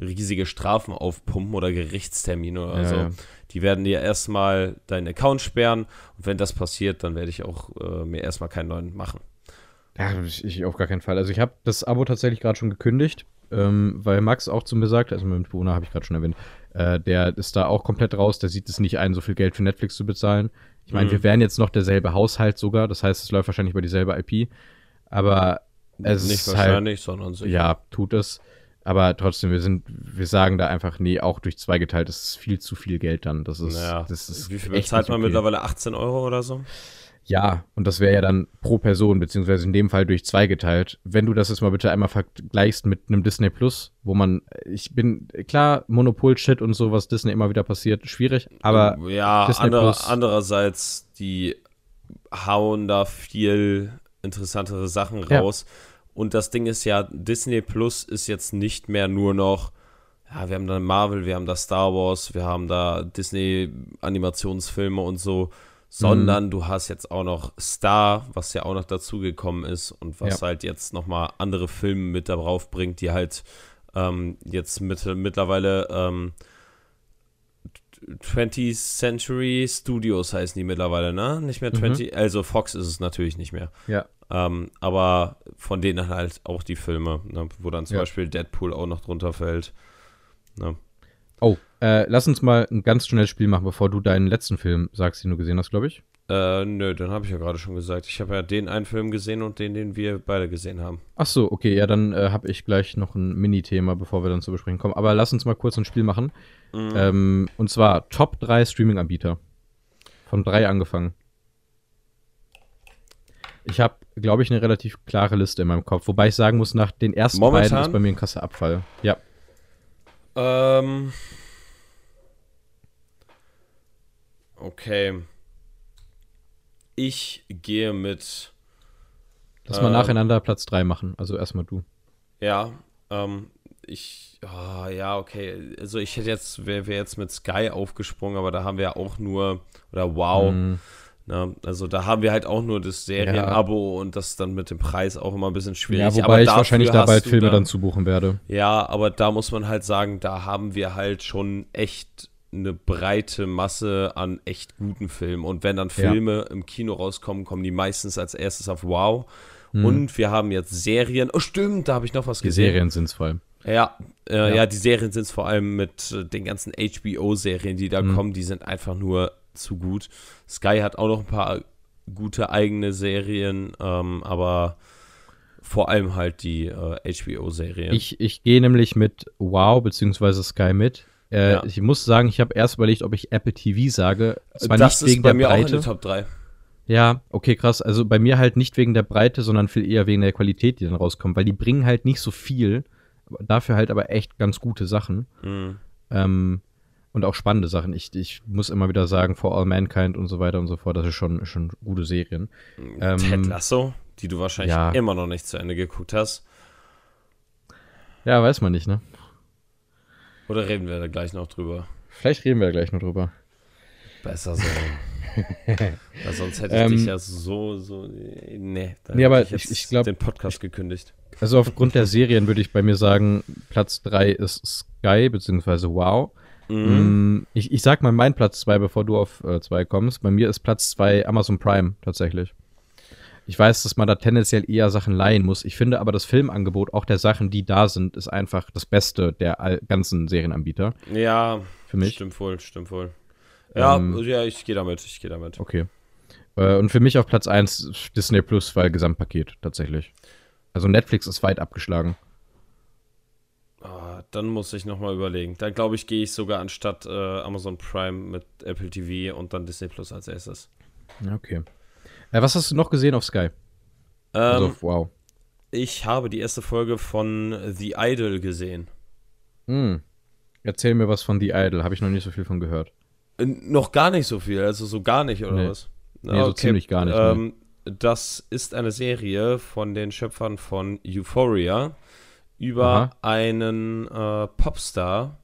Speaker 1: riesige Strafen aufpumpen oder Gerichtstermine oder
Speaker 2: Ja,
Speaker 1: so.
Speaker 2: ja.
Speaker 1: Die werden dir erstmal deinen Account sperren und wenn das passiert, dann werde ich auch äh, mir erstmal keinen neuen machen.
Speaker 2: Ja, ich, ich auf gar keinen Fall. Also ich habe das Abo tatsächlich gerade schon gekündigt, ähm, weil Max auch zu mir sagt, also mein Mitbewohner habe ich gerade schon erwähnt, äh, der ist da auch komplett raus, der sieht es nicht ein, so viel Geld für Netflix zu bezahlen. Ich meine,
Speaker 1: Mhm.
Speaker 2: wir wären jetzt noch derselbe Haushalt sogar, das heißt, es läuft wahrscheinlich über dieselbe IP, aber Es
Speaker 1: Nicht
Speaker 2: ist halt-
Speaker 1: wahrscheinlich, sondern sicher.
Speaker 2: Ja, tut es. Aber trotzdem, wir sind, wir sagen da einfach, nee, auch durch zwei geteilt, das ist viel zu viel Geld dann. Das ist,
Speaker 1: Naja,
Speaker 2: das ist
Speaker 1: Wie viel bezahlt man
Speaker 2: okay.
Speaker 1: mittlerweile? 18 Euro oder so?
Speaker 2: Ja, und das wäre ja dann pro Person, beziehungsweise in dem Fall durch zwei geteilt. Wenn du das jetzt mal bitte einmal vergleichst mit einem Disney Plus, wo man, ich bin, klar, Monopol-Shit und so, was Disney immer wieder passiert, schwierig, aber
Speaker 1: ja,
Speaker 2: Disney
Speaker 1: andere,
Speaker 2: Plus-
Speaker 1: andererseits, die hauen da viel interessantere Sachen
Speaker 2: Ja.
Speaker 1: raus. Und das Ding ist ja, Disney Plus ist jetzt nicht mehr nur noch, ja, wir haben da Marvel, wir haben da Star Wars, wir haben da Disney Animationsfilme und so, sondern
Speaker 2: Mhm.
Speaker 1: du hast jetzt auch noch Star, was ja auch noch dazugekommen ist und was
Speaker 2: Ja.
Speaker 1: halt jetzt nochmal andere Filme mit darauf bringt, die halt ähm, jetzt mit, mittlerweile ähm, 20th Century Studios heißen die mittlerweile, ne? Nicht mehr 20, also Fox ist es natürlich nicht mehr.
Speaker 2: ja.
Speaker 1: Ähm, aber von denen halt auch die Filme, ne? wo dann zum
Speaker 2: Ja.
Speaker 1: Beispiel Deadpool auch noch drunter fällt. Ne?
Speaker 2: Oh, äh, lass uns mal ein ganz schnelles Spiel machen, bevor du deinen letzten Film sagst, den du gesehen hast, glaube ich.
Speaker 1: Äh, nö, den habe ich ja gerade schon gesagt. Ich habe ja den einen Film gesehen und den, den wir beide gesehen haben.
Speaker 2: Ach so, okay, ja, dann äh, habe ich gleich noch ein Mini-Thema, bevor wir dann zu besprechen kommen. Aber lass uns mal kurz ein Spiel machen.
Speaker 1: Mhm.
Speaker 2: Ähm, und zwar Top 3 Streaming-Anbieter. Von drei angefangen. Ich habe, glaube ich, eine relativ klare Liste in meinem Kopf. Wobei ich sagen muss, nach den ersten
Speaker 1: Momentan?
Speaker 2: beiden ist bei mir ein krasser Abfall. Ja.
Speaker 1: Ähm. Okay. Ich gehe mit.
Speaker 2: Lass mal
Speaker 1: Ähm.
Speaker 2: nacheinander Platz 3 machen. Also erstmal du.
Speaker 1: Ja, ähm, ich, ah, ja, okay. Also ich hätte jetzt, wäre wär jetzt mit Sky aufgesprungen, aber da haben wir ja auch nur, oder Wow,
Speaker 2: Mm,
Speaker 1: ne? also da haben wir halt auch nur das Serienabo und das dann mit dem Preis auch immer ein bisschen schwierig.
Speaker 2: ja,
Speaker 1: aber
Speaker 2: wobei ich wahrscheinlich da bald Filme
Speaker 1: da-
Speaker 2: dann zubuchen werde.
Speaker 1: Ja, aber da muss man halt sagen, da haben wir halt schon echt eine breite Masse an echt guten Filmen. Und wenn dann
Speaker 2: Ja.
Speaker 1: Filme im Kino rauskommen, kommen die meistens als erstes auf Wow.
Speaker 2: Hm.
Speaker 1: Und wir haben jetzt Serien. Oh, stimmt, da habe ich noch was
Speaker 2: Die
Speaker 1: gesehen.
Speaker 2: Serien sind es vor allem.
Speaker 1: Ja, äh, ja.
Speaker 2: Ja.
Speaker 1: die Serien sind es vor allem mit äh, den ganzen HBO-Serien, die da
Speaker 2: Mhm.
Speaker 1: kommen, die sind einfach nur zu gut. Sky hat auch noch ein paar gute eigene Serien, ähm, aber vor allem halt die äh, HBO-Serien.
Speaker 2: Ich, ich gehe nämlich mit Wow bzw. Sky mit. Äh,
Speaker 1: Ja.
Speaker 2: Ich muss sagen, ich habe erst überlegt, ob ich Apple TV sage. Zwar
Speaker 1: das
Speaker 2: nicht
Speaker 1: ist
Speaker 2: wegen
Speaker 1: bei
Speaker 2: der
Speaker 1: mir auch in
Speaker 2: Breite.
Speaker 1: den Top 3.
Speaker 2: Ja, okay, krass. Also bei mir halt nicht wegen der Breite, sondern viel eher wegen der Qualität, die dann rauskommt, weil die bringen halt nicht so viel, dafür halt aber echt ganz gute Sachen.
Speaker 1: Mhm.
Speaker 2: Ähm, und auch spannende Sachen. Ich, ich muss immer wieder sagen, For All Mankind und so weiter und so fort, das ist schon, schon gute Serien. Ähm,
Speaker 1: Ted Lasso, die du wahrscheinlich
Speaker 2: ja.
Speaker 1: immer noch nicht zu Ende geguckt hast.
Speaker 2: Ja, weiß man nicht, ne?
Speaker 1: Oder reden wir da gleich noch drüber?
Speaker 2: Vielleicht reden wir ja gleich noch drüber.
Speaker 1: Besser so. [LAUGHS] Weil sonst hätte ich
Speaker 2: Ähm,
Speaker 1: dich ja so, so. Nee, da
Speaker 2: Nee,
Speaker 1: hätte
Speaker 2: aber
Speaker 1: ich
Speaker 2: ich- ich glaub-
Speaker 1: den Podcast gekündigt.
Speaker 2: Also aufgrund der Serien würde ich bei mir sagen, Platz 3 ist Sky bzw. Wow.
Speaker 1: Mhm.
Speaker 2: Mm, Ich, ich sag mal meinen Platz 2, bevor du auf 2 kommst. Bei mir ist Platz 2 Amazon Prime tatsächlich. Ich weiß, dass man da tendenziell eher Sachen leihen muss. Ich finde aber das Filmangebot, auch der Sachen, die da sind, ist einfach das Beste der ganzen Serienanbieter
Speaker 1: Ja,
Speaker 2: für mich.
Speaker 1: stimmt wohl, stimmt wohl. Ja,
Speaker 2: Ähm,
Speaker 1: ja, ich gehe damit, ich gehe damit.
Speaker 2: Okay. Äh, Und für mich auf Platz 1 Disney Plus, weil Gesamtpaket tatsächlich. Also Netflix ist weit abgeschlagen.
Speaker 1: Ah, dann muss ich nochmal überlegen. Dann glaube ich, gehe ich sogar anstatt äh, Amazon Prime mit Apple TV und dann Disney Plus als erstes.
Speaker 2: Okay. Äh, was hast du noch gesehen auf Sky? Also
Speaker 1: Ähm,
Speaker 2: auf Wow.
Speaker 1: ich habe die erste Folge von The Idol gesehen.
Speaker 2: Hm. Erzähl mir was von The Idol, habe ich noch nicht so viel von gehört.
Speaker 1: Äh, noch gar nicht so viel, also so gar nicht, oder
Speaker 2: Nee.
Speaker 1: was?
Speaker 2: Nee, so ziemlich gar nicht,
Speaker 1: Ähm, Das ist eine Serie von den Schöpfern von Euphoria über
Speaker 2: Aha.
Speaker 1: einen äh, Popstar,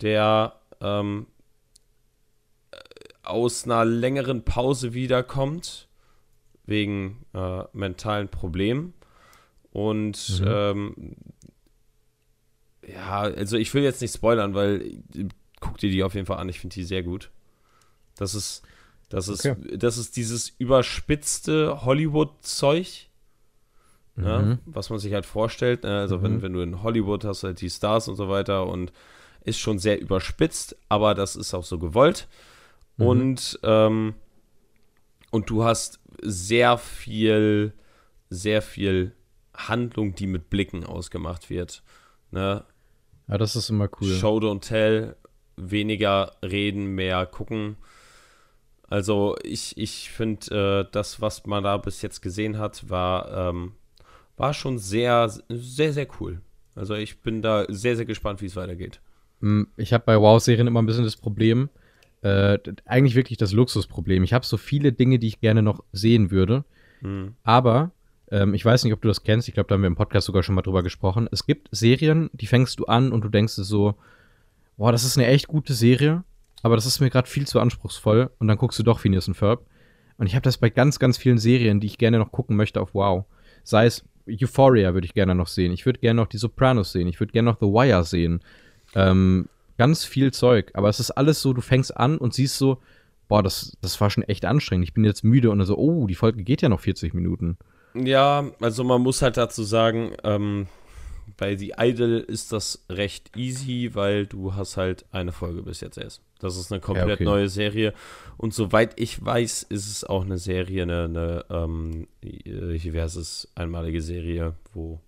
Speaker 1: der ähm, äh, aus einer längeren Pause wiederkommt, wegen äh, mentalen Problemen. Und
Speaker 2: Mhm.
Speaker 1: ähm, ja, also ich will jetzt nicht spoilern, weil guck dir die auf jeden Fall an, ich finde die sehr gut. Das ist, das ist,
Speaker 2: Okay.
Speaker 1: das ist dieses überspitzte Hollywood-Zeug, ne,
Speaker 2: Mhm.
Speaker 1: was man sich halt vorstellt. ne, Also wenn,
Speaker 2: Mhm.
Speaker 1: wenn du in Hollywood hast, halt die Stars und so weiter und ist schon sehr überspitzt, aber das ist auch so gewollt.
Speaker 2: Mhm.
Speaker 1: Und, ähm, und du hast sehr viel, sehr viel Handlung, die mit Blicken ausgemacht wird. Ne?
Speaker 2: Ja, das ist immer cool.
Speaker 1: Show don't tell, weniger reden, mehr gucken. Also ich, ich finde, äh, das, was man da bis jetzt gesehen hat, war, ähm, war schon sehr, sehr, sehr cool. Also ich bin da sehr, sehr gespannt, wie es weitergeht.
Speaker 2: Hm, ich habe bei Wow-Serien immer ein bisschen das Problem, äh, eigentlich wirklich das Luxusproblem. Ich habe so viele Dinge, die ich gerne noch sehen würde, hm. aber ähm, ich weiß nicht, ob du das kennst, ich glaube, da haben wir im Podcast sogar schon mal drüber gesprochen. Es gibt Serien, die fängst du an und du denkst so, boah, das ist eine echt gute Serie, aber das ist mir gerade viel zu anspruchsvoll und dann guckst du doch Phineas und Ferb. Und ich habe das bei ganz, ganz vielen Serien, die ich gerne noch gucken möchte auf Wow. Sei es Euphoria würde ich gerne noch sehen. Ich würde gerne noch die Sopranos sehen. Ich würde gerne noch The Wire sehen. Ähm, ganz viel Zeug. Aber es ist alles so, du fängst an und siehst so, boah, das, das war schon echt anstrengend. Ich bin jetzt müde und dann so, oh, die Folge geht ja noch 40 Minuten.
Speaker 1: Ja, also man muss halt dazu sagen, ähm, bei The Idol ist das recht easy, weil du hast halt eine Folge bis jetzt erst. Das ist eine komplett ja, okay. neue Serie. Und soweit ich weiß, ist es auch eine Serie, eine, eine ähm, wie wäre es, einmalige Serie, wo.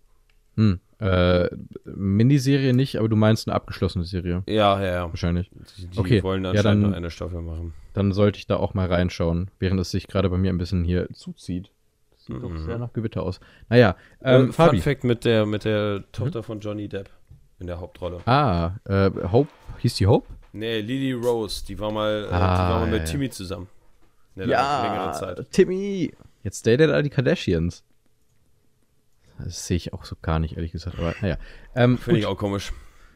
Speaker 2: Hm. Äh, Miniserie nicht, aber du meinst eine abgeschlossene Serie.
Speaker 1: Ja, ja, ja.
Speaker 2: Wahrscheinlich.
Speaker 1: Die, die okay. wollen anscheinend ja, dann, noch eine Staffel machen.
Speaker 2: Dann sollte ich da auch mal reinschauen, während es sich gerade bei mir ein bisschen hier zuzieht. Sieht mhm. doch sehr nach Gewitter aus. Naja,
Speaker 1: ähm, ähm, Fabi. Fun Fact mit der, mit der Tochter mhm. von Johnny Depp in der Hauptrolle.
Speaker 2: Ah, äh, Hope, hieß die Hope?
Speaker 1: Nee, Lily Rose, die war mal, ah, die war mal mit ja. Timmy zusammen.
Speaker 2: Ja, Timmy! Jetzt datet er die Kardashians. Das sehe ich auch so gar nicht, ehrlich gesagt. Aber naja.
Speaker 1: Ähm, Finde ich auch komisch.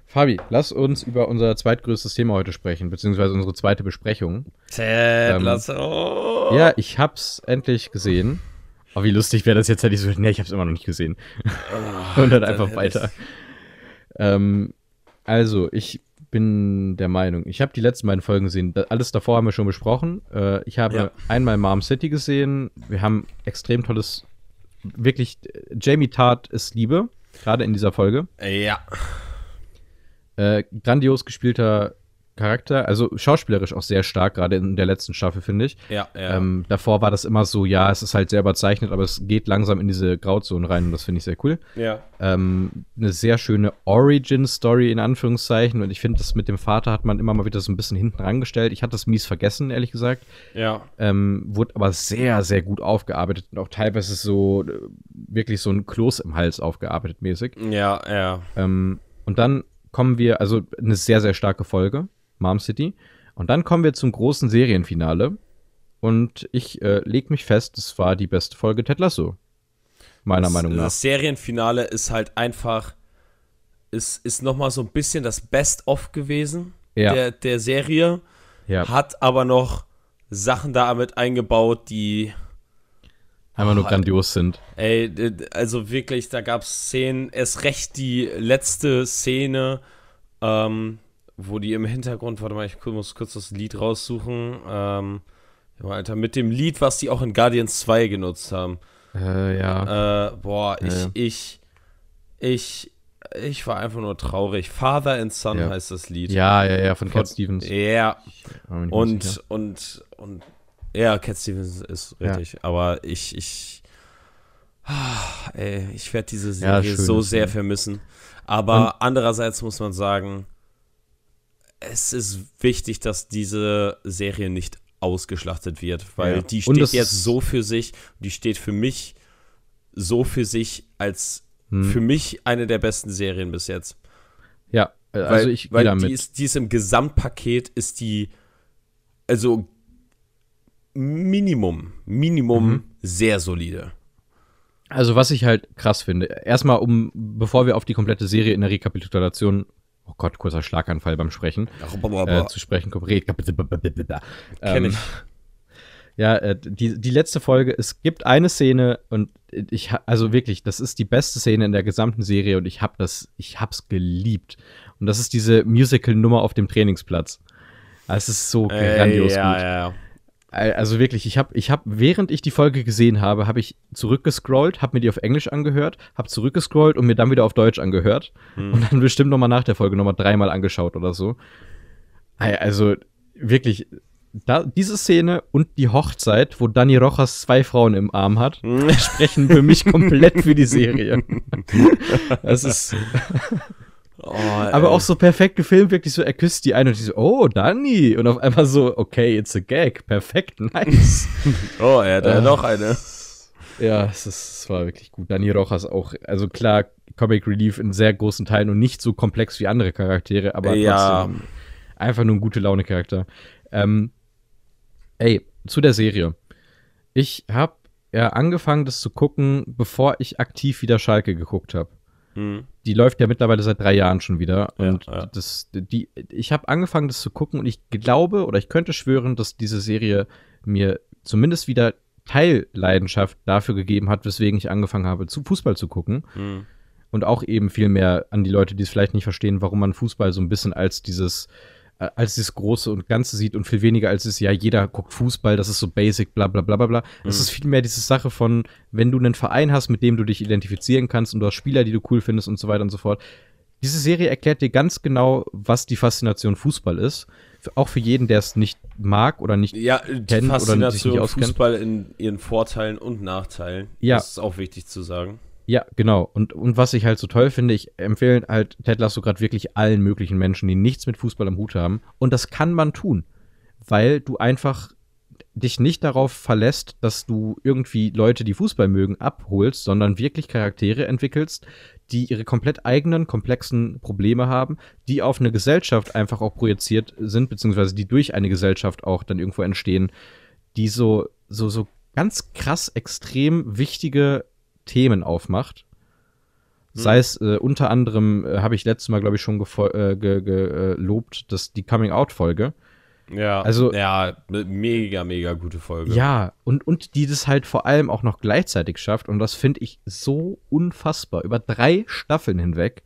Speaker 2: Fabi, lass uns über unser zweitgrößtes Thema heute sprechen, beziehungsweise unsere zweite Besprechung.
Speaker 1: Ted ähm, Lasso.
Speaker 2: Ja, ich hab's endlich gesehen. Oh, wie lustig wäre das jetzt, hätte ich so, nee, ich habe es immer noch nicht gesehen. Oh, und dann einfach weiter. Ähm, also, ich bin der Meinung, ich habe die letzten beiden Folgen gesehen. Alles davor haben wir schon besprochen. Äh, ich habe ja. einmal Mom City gesehen. Wir haben extrem tolles, wirklich, Jamie Tart ist Liebe, gerade in dieser Folge.
Speaker 1: Ja.
Speaker 2: Äh, grandios gespielter Charakter, also schauspielerisch auch sehr stark, gerade in der letzten Staffel, finde ich.
Speaker 1: Ja, ja.
Speaker 2: Ähm, davor war das immer so, ja, es ist halt sehr überzeichnet, aber es geht langsam in diese Grauzone rein und das finde ich sehr cool.
Speaker 1: Ja.
Speaker 2: Ähm, eine sehr schöne Origin-Story in Anführungszeichen und ich finde, das mit dem Vater hat man immer mal wieder so ein bisschen hinten rangestellt. Ich hatte das mies vergessen, ehrlich gesagt.
Speaker 1: Ja.
Speaker 2: Ähm, wurde aber sehr, sehr gut aufgearbeitet und auch teilweise so äh, wirklich so ein Kloß im Hals aufgearbeitet mäßig.
Speaker 1: Ja, ja.
Speaker 2: Ähm, und dann kommen wir, also eine sehr, sehr starke Folge. Mom City. Und dann kommen wir zum großen Serienfinale. Und ich äh, leg mich fest, es war die beste Folge Ted Lasso. Meiner
Speaker 1: das,
Speaker 2: Meinung nach.
Speaker 1: Das Serienfinale ist halt einfach, ist, ist nochmal so ein bisschen das Best-of gewesen
Speaker 2: ja.
Speaker 1: der, der Serie.
Speaker 2: Ja.
Speaker 1: Hat aber noch Sachen damit eingebaut, die
Speaker 2: Einmal nur oh, grandios sind.
Speaker 1: Ey, also wirklich, da gab es Szenen, erst recht die letzte Szene, ähm, wo die im Hintergrund, warte mal, ich muss kurz das Lied raussuchen. Ähm, Alter, mit dem Lied, was die auch in Guardians 2 genutzt haben.
Speaker 2: Äh,
Speaker 1: ja. Äh, boah, ich, ja. ich, ich, ich war einfach nur traurig. Father and Son ja. heißt das Lied.
Speaker 2: Ja, ja, ja, von, Cat Stevens.
Speaker 1: Ja. Und, und, und, ja, Cat Stevens ist richtig. Ja. Aber ich, ich, ah, ey, ich werde diese Serie so sehr vermissen. Aber und, andererseits muss man sagen, es ist wichtig, dass diese Serie nicht ausgeschlachtet wird, weil ja. die steht jetzt so für sich, die steht für mich so für sich als hm. für mich eine der besten Serien bis jetzt.
Speaker 2: Ja, also weil, ich
Speaker 1: weil damit. Die ist, die ist im Gesamtpaket ist die also Minimum, Minimum mhm. sehr solide.
Speaker 2: Also was ich halt krass finde, erstmal um, bevor wir auf die komplette Serie in der Rekapitulation oh Gott, kurzer Schlaganfall beim Sprechen, äh, zu sprechen kommt. Kenn ähm, ich. [LAUGHS] Ja, äh, die, die letzte Folge, es gibt eine Szene und ich, also wirklich, das ist die beste Szene in der gesamten Serie und ich hab das, ich hab's geliebt. Und das ist diese Musical-Nummer auf dem Trainingsplatz. Es ist so grandios
Speaker 1: ja, gut. Ja, ja.
Speaker 2: Also wirklich, ich habe, ich hab, während ich die Folge gesehen habe, habe ich zurückgescrollt, habe mir die auf Englisch angehört, habe zurückgescrollt und mir dann wieder auf Deutsch angehört hm. und dann bestimmt noch mal nach der Folge noch mal dreimal angeschaut oder so. Also wirklich, da, diese Szene und die Hochzeit, wo Dani Rojas zwei Frauen im Arm hat, sprechen für mich komplett für die Serie. [LAUGHS] das ist. Oh, aber auch so perfekt gefilmt, wirklich so, er küsst die eine und die so, oh, Dani. Und auf einmal so, okay, it's a gag. Perfekt, [LAUGHS] nice.
Speaker 1: oh, er hat ja äh, noch eine.
Speaker 2: Ja, es, ist, es war wirklich gut. Dani Rojas auch, also klar, Comic Relief in sehr großen Teilen und nicht so komplex wie andere Charaktere, aber
Speaker 1: ja.
Speaker 2: trotzdem einfach nur ein gute Laune-Charakter. Ähm, ey, zu der Serie. Ich habe ja angefangen, das zu gucken, bevor ich aktiv wieder Schalke geguckt habe. Hm. Die läuft ja mittlerweile seit drei Jahren schon wieder. Ja, und ja. das, die, ich habe angefangen, das zu gucken und ich glaube oder ich könnte schwören, dass diese Serie mir zumindest wieder Teilleidenschaft dafür gegeben hat, weswegen ich angefangen habe, zu Fußball zu gucken. Hm. Und auch eben viel mehr an die Leute, die es vielleicht nicht verstehen, warum man Fußball so ein bisschen als dieses äh, als das Große und Ganze sieht und viel weniger als es, ja, jeder guckt Fußball, das ist so basic, bla bla bla bla bla. Mhm. Es ist viel mehr diese Sache von, wenn du einen Verein hast, mit dem du dich identifizieren kannst und du hast Spieler, die du cool findest und so weiter und so fort. Diese Serie erklärt dir ganz genau, was die Faszination Fußball ist. Auch für jeden, der es nicht mag oder nicht
Speaker 1: ja, kennt oder sich nicht auskennt. Fußball in ihren Vorteilen und Nachteilen.
Speaker 2: Ja.
Speaker 1: Das ist auch wichtig zu sagen.
Speaker 2: Ja, genau. Und, und was ich halt so toll finde, ich empfehle halt Ted Lasso gerade wirklich allen möglichen Menschen, die nichts mit Fußball am Hut haben. Und das kann man tun, weil du einfach dich nicht darauf verlässt, dass du irgendwie Leute, die Fußball mögen, abholst, sondern wirklich Charaktere entwickelst, die ihre komplett eigenen, komplexen Probleme haben, die auf eine Gesellschaft einfach auch projiziert sind, beziehungsweise die durch eine Gesellschaft auch dann irgendwo entstehen, die so, so, so ganz krass extrem wichtige Themen aufmacht. Hm. Sei es äh, unter anderem, äh, habe ich letztes Mal, glaube ich, schon äh, gelobt, ge dass die Coming-out-Folge.
Speaker 1: Ja, also, ja, mega, mega gute Folge.
Speaker 2: Ja, und, und die das halt vor allem auch noch gleichzeitig schafft, und das finde ich so unfassbar, über drei Staffeln hinweg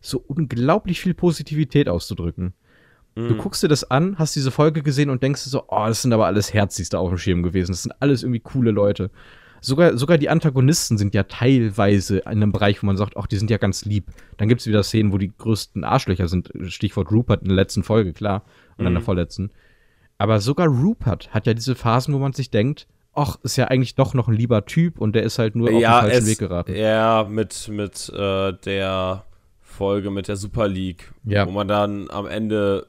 Speaker 2: so unglaublich viel Positivität auszudrücken. Du guckst dir das an, hast diese Folge gesehen und denkst dir so, oh, das sind aber alles Herzis da auf dem Schirm gewesen. Das sind alles irgendwie coole Leute. Sogar, sogar die Antagonisten sind ja teilweise in einem Bereich, wo man sagt, ach, die sind ja ganz lieb. Dann gibt es wieder Szenen, wo die größten Arschlöcher sind. Stichwort Rupert in der letzten Folge, klar. Und mhm. in der vorletzten. Aber sogar Rupert hat ja diese Phasen, wo man sich denkt, ach, ist ja eigentlich doch noch ein lieber Typ und der ist halt nur
Speaker 1: ja,
Speaker 2: auf den falschen
Speaker 1: es,
Speaker 2: Weg geraten.
Speaker 1: Ja, mit, mit äh, der Folge mit der Super League, ja. wo man dann am Ende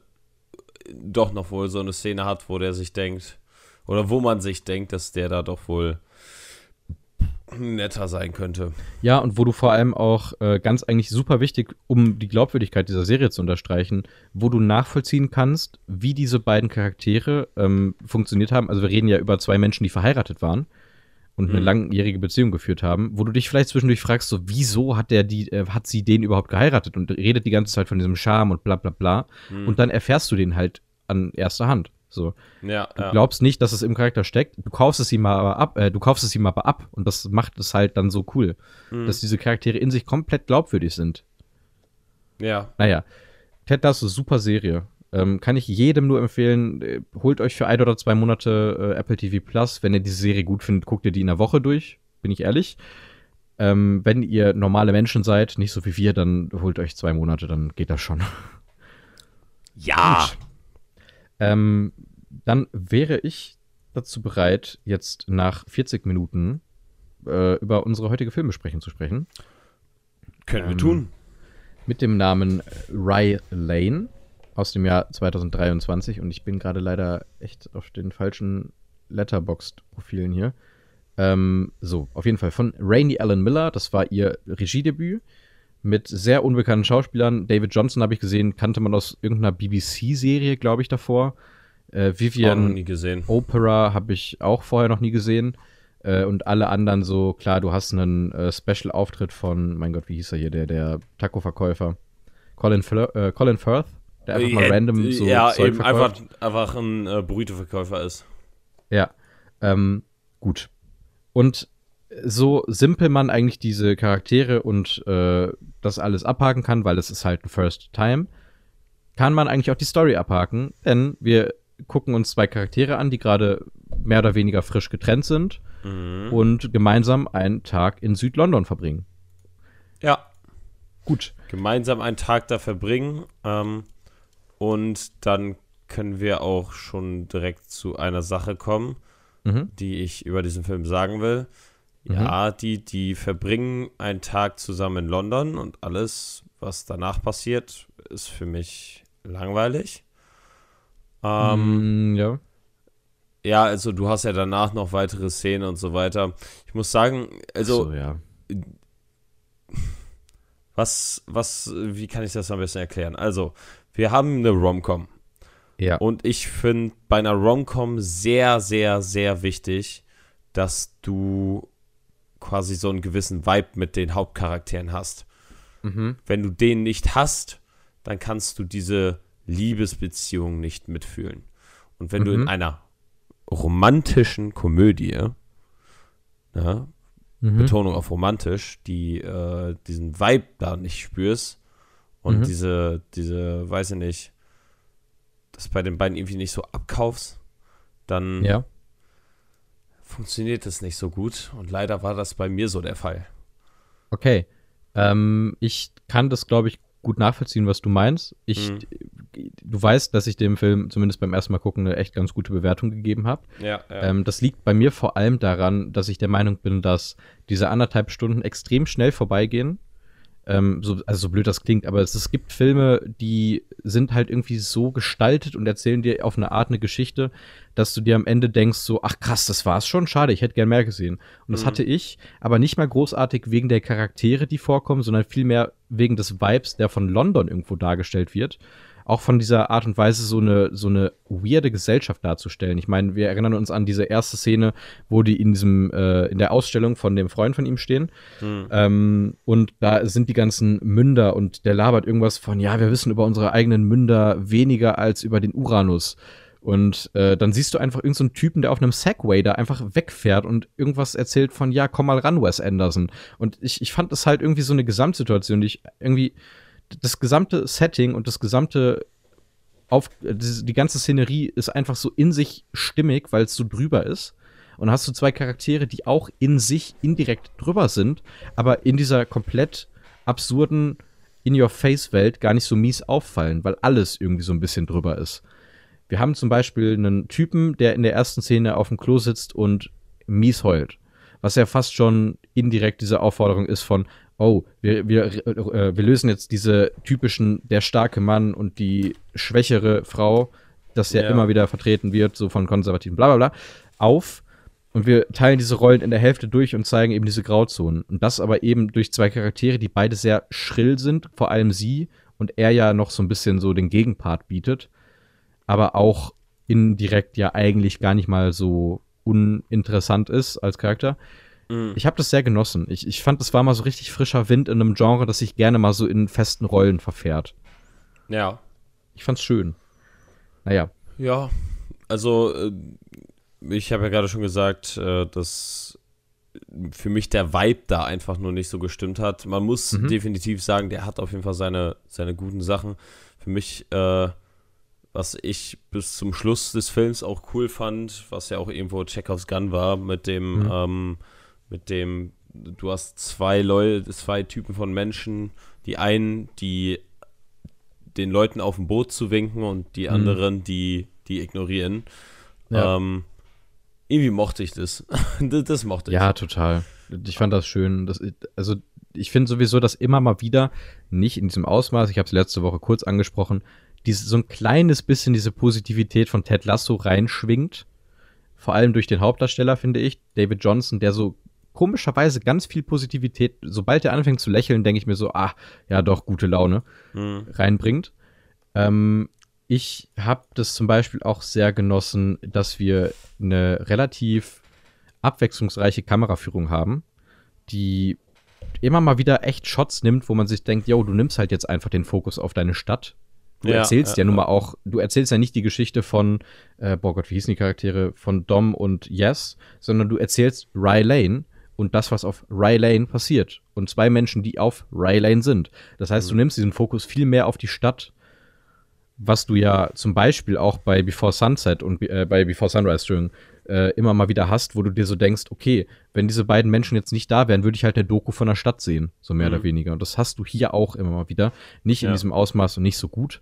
Speaker 1: doch noch wohl so eine Szene hat, wo der sich denkt, oder wo man sich denkt, dass der da doch wohl netter sein könnte.
Speaker 2: Ja, und wo du vor allem auch äh, ganz eigentlich super wichtig, um die Glaubwürdigkeit dieser Serie zu unterstreichen, wo du nachvollziehen kannst, wie diese beiden Charaktere ähm, funktioniert haben. Also wir reden ja über zwei Menschen, die verheiratet waren und eine mhm. langjährige Beziehung geführt haben, wo du dich vielleicht zwischendurch fragst, so wieso hat der die, äh, hat sie den überhaupt geheiratet und redet die ganze Zeit von diesem Charme und bla bla bla. Mhm. Und dann erfährst du den halt an erster Hand. So.
Speaker 1: Ja,
Speaker 2: du ja. glaubst nicht, dass es im Charakter steckt. Du kaufst es ihm aber ab, äh, du kaufst es ihm aber ab und das macht es halt dann so cool, mhm. dass diese Charaktere in sich komplett glaubwürdig sind.
Speaker 1: Ja.
Speaker 2: Naja, Ted Lasso, super Serie. Ähm, kann ich jedem nur empfehlen. Äh, holt euch für ein oder zwei Monate äh, Apple TV Plus. Wenn ihr diese Serie gut findet, guckt ihr die in der Woche durch. Bin ich ehrlich. Ähm, wenn ihr normale Menschen seid, nicht so wie wir, dann holt euch zwei Monate, dann geht das schon.
Speaker 1: Ja.
Speaker 2: Ähm, dann wäre ich dazu bereit, jetzt nach 40 Minuten äh, über unsere heutige Filmbesprechung zu sprechen.
Speaker 1: Können ähm, wir tun.
Speaker 2: Mit dem Namen Rye Lane aus dem Jahr 2023 und ich bin gerade leider echt auf den falschen Letterboxd-Profilen hier. Ähm, so, auf jeden Fall von Rainey Allen Miller, das war ihr Regiedebüt mit sehr unbekannten Schauspielern. David Johnson habe ich gesehen, kannte man aus irgendeiner BBC-Serie, glaube ich, davor. Äh, Vivian Opera habe ich auch vorher noch nie gesehen. Äh, und alle anderen so, klar, du hast einen äh, Special-Auftritt von, mein Gott, wie hieß er hier, der, der Taco-Verkäufer? Colin, äh, Colin Firth, der einfach mal random so
Speaker 1: Ja, Zeug eben verkauft. einfach, einfach ein äh, Burrito-Verkäufer ist.
Speaker 2: Ja, ähm, gut. Und so simpel man eigentlich diese Charaktere und äh, das alles abhaken kann, weil es ist halt ein First Time, kann man eigentlich auch die Story abhaken, denn wir gucken uns zwei Charaktere an, die gerade mehr oder weniger frisch getrennt sind mhm. und gemeinsam einen Tag in Südlondon verbringen.
Speaker 1: Ja. Gut. Gemeinsam einen Tag da verbringen ähm, und dann können wir auch schon direkt zu einer Sache kommen,
Speaker 2: Mhm.
Speaker 1: die ich über diesen Film sagen will. Ja, die, die verbringen einen Tag zusammen in London und alles, was danach passiert, ist für mich langweilig. Ähm,
Speaker 2: Mm, ja.
Speaker 1: Ja, also du hast ja danach noch weitere Szenen und so weiter. Ich muss sagen, also
Speaker 2: so, ja.
Speaker 1: was, was, wie kann ich das am besten erklären? Also, wir haben eine Rom-Com.
Speaker 2: Ja.
Speaker 1: Und ich finde bei einer Rom-Com sehr, sehr, sehr wichtig, dass du quasi so einen gewissen Vibe mit den Hauptcharakteren hast.
Speaker 2: Mhm.
Speaker 1: Wenn du den nicht hast, dann kannst du diese Liebesbeziehung nicht mitfühlen. Und wenn du in
Speaker 2: Mhm.
Speaker 1: einer romantischen Komödie, ja,
Speaker 2: Mhm.
Speaker 1: Betonung auf romantisch, die äh, diesen Vibe da nicht spürst und
Speaker 2: Mhm.
Speaker 1: diese, diese, weiß ich nicht, das bei den beiden irgendwie nicht so abkaufst, dann
Speaker 2: Ja.
Speaker 1: funktioniert das nicht so gut. Und leider war das bei mir so der Fall.
Speaker 2: Okay. Ähm, ich kann das, glaube ich, gut nachvollziehen, was du meinst. Ich,
Speaker 1: Mhm.
Speaker 2: Du weißt, dass ich dem Film zumindest beim ersten Mal gucken eine echt ganz gute Bewertung gegeben habe.
Speaker 1: Ja, ja.
Speaker 2: Ähm, das liegt bei mir vor allem daran, dass ich der Meinung bin, dass diese anderthalb Stunden extrem schnell vorbeigehen. Ähm, so, also so blöd das klingt, aber es, es gibt Filme, die sind halt irgendwie so gestaltet und erzählen dir auf eine Art eine Geschichte, dass du dir am Ende denkst, so, ach krass, das war's schon, schade, ich hätte gern mehr gesehen. Und das
Speaker 1: Mhm.
Speaker 2: hatte ich, aber nicht mal großartig wegen der Charaktere, die vorkommen, sondern vielmehr wegen des Vibes, der von London irgendwo dargestellt wird auch von dieser Art und Weise so eine, so eine weirde Gesellschaft darzustellen. Ich meine, wir erinnern uns an diese erste Szene, wo die in diesem, äh, in der Ausstellung von dem Freund von ihm stehen.
Speaker 1: Hm.
Speaker 2: Ähm, und da sind die ganzen Münder und der labert irgendwas von, ja, wir wissen über unsere eigenen Münder weniger als über den Uranus. Und äh, dann siehst du einfach irgendeinen so Typen, der auf einem Segway da einfach wegfährt und irgendwas erzählt von, ja, komm mal ran, Wes Anderson. Und ich, ich fand das halt irgendwie so eine Gesamtsituation, die ich irgendwie das gesamte Setting und das gesamte auf die, ganze Szenerie ist einfach so in sich stimmig, weil es so drüber ist. Und hast du zwei Charaktere, die auch in sich indirekt drüber sind, aber in dieser komplett absurden In-Your-Face-Welt gar nicht so mies auffallen, weil alles irgendwie so ein bisschen drüber ist. Wir haben zum Beispiel einen Typen, der in der ersten Szene auf dem Klo sitzt und mies heult. Was ja fast schon indirekt diese Aufforderung ist von, oh, wir, wir, äh, wir lösen jetzt diese typischen, der starke Mann und die schwächere Frau, das ja,
Speaker 1: Ja.
Speaker 2: immer wieder vertreten wird, so von Konservativen, bla bla bla, auf. Und wir teilen diese Rollen in der Hälfte durch und zeigen eben diese Grauzonen. Und das aber eben durch zwei Charaktere, die beide sehr schrill sind, vor allem sie und er ja noch so ein bisschen so den Gegenpart bietet, aber auch indirekt ja eigentlich gar nicht mal so uninteressant ist als Charakter.
Speaker 1: Mhm.
Speaker 2: Ich habe das sehr genossen. Ich, ich fand, das war mal so richtig frischer Wind in einem Genre, das sich gerne mal so in festen Rollen verfährt.
Speaker 1: Ja.
Speaker 2: Ich fand's schön. Naja.
Speaker 1: Ja, also äh, ich habe ja gerade schon gesagt, äh, dass für mich der Vibe da einfach nur nicht so gestimmt hat. Man muss
Speaker 2: Mhm.
Speaker 1: definitiv sagen, der hat auf jeden Fall seine, seine guten Sachen. Für mich, äh, was ich bis zum Schluss des Films auch cool fand, was ja auch irgendwo Chekhovs Gun war, mit dem,
Speaker 2: Mhm.
Speaker 1: ähm, mit dem, du hast zwei Leute, zwei Typen von Menschen, die einen, die den Leuten auf dem Boot zu winken und die
Speaker 2: Mhm.
Speaker 1: anderen, die, die ignorieren.
Speaker 2: Ja.
Speaker 1: Ähm, irgendwie mochte ich das. [LAUGHS] das, das mochte ich.
Speaker 2: Ja, total. Ich fand das schön. Das, also, ich finde sowieso, dass immer mal wieder, nicht in diesem Ausmaß, ich habe es letzte Woche kurz angesprochen, diese, so ein kleines bisschen diese Positivität von Ted Lasso reinschwingt. Vor allem durch den Hauptdarsteller, finde ich, David Johnson, der so komischerweise ganz viel Positivität, sobald er anfängt zu lächeln, denke ich mir so, ah, ja doch, gute Laune
Speaker 1: Hm.
Speaker 2: reinbringt. Ähm, ich habe das zum Beispiel auch sehr genossen, dass wir eine relativ abwechslungsreiche Kameraführung haben, die immer mal wieder echt Shots nimmt, wo man sich denkt, yo, du nimmst halt jetzt einfach den Fokus auf deine Stadt. Du
Speaker 1: Ja,
Speaker 2: erzählst ja,
Speaker 1: ja,
Speaker 2: nun mal auch, du erzählst ja nicht die Geschichte von, äh, boah Gott, wie hießen die Charaktere, von Dom und Yes, sondern du erzählst Rye Lane und das, was auf Rye Lane passiert. Und zwei Menschen, die auf Rye Lane sind. Das heißt, du
Speaker 1: Mhm.
Speaker 2: nimmst diesen Fokus viel mehr auf die Stadt, was du ja zum Beispiel auch bei Before Sunset und äh, bei Before Sunrise, Entschuldigung, äh, immer mal wieder hast, wo du dir so denkst, okay, wenn diese beiden Menschen jetzt nicht da wären, würde ich halt eine Doku von der Stadt sehen, so mehr
Speaker 1: Mhm.
Speaker 2: oder weniger. Und das hast du hier auch immer mal wieder. Nicht in
Speaker 1: Ja.
Speaker 2: diesem Ausmaß und nicht so gut.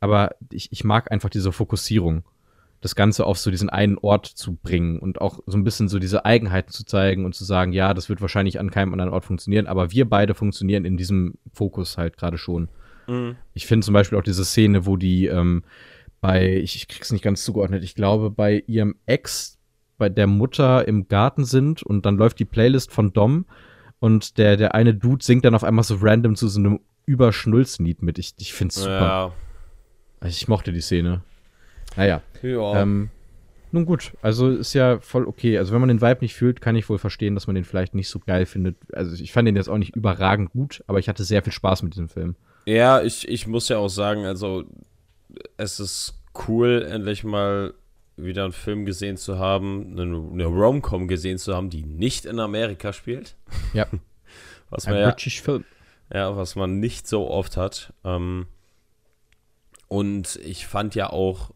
Speaker 2: aber ich, ich mag einfach diese Fokussierung. Das Ganze auf so diesen einen Ort zu bringen und auch so ein bisschen so diese Eigenheiten zu zeigen und zu sagen, ja, das wird wahrscheinlich an keinem anderen Ort funktionieren, aber wir beide funktionieren in diesem Fokus halt gerade schon. Mhm. Ich finde zum Beispiel auch diese Szene, wo die ähm, bei, ich, ich krieg's nicht ganz zugeordnet, ich glaube, bei ihrem Ex, bei der Mutter im Garten sind und dann läuft die Playlist von Dom und der, der eine Dude singt dann auf einmal so random zu so einem Überschnulzenlied mit. Ich, ich find's super. Ja. Also ich mochte die Szene. Naja. Ja. Ähm, nun gut, also ist ja voll okay. Also wenn man den Vibe nicht fühlt, kann ich wohl verstehen, dass man den vielleicht nicht so geil findet. Also ich fand den jetzt auch nicht überragend gut, aber ich hatte sehr viel Spaß mit diesem Film.
Speaker 1: Ja, ich, ich muss ja auch sagen, also es ist cool, endlich mal wieder einen Film gesehen zu haben, eine, eine Rom-Com gesehen zu haben, die nicht in Amerika spielt.
Speaker 2: Ja. [LAUGHS]
Speaker 1: Was man Ein ja, British Film. Ja, was man nicht so oft hat. Ähm, und ich fand ja auch,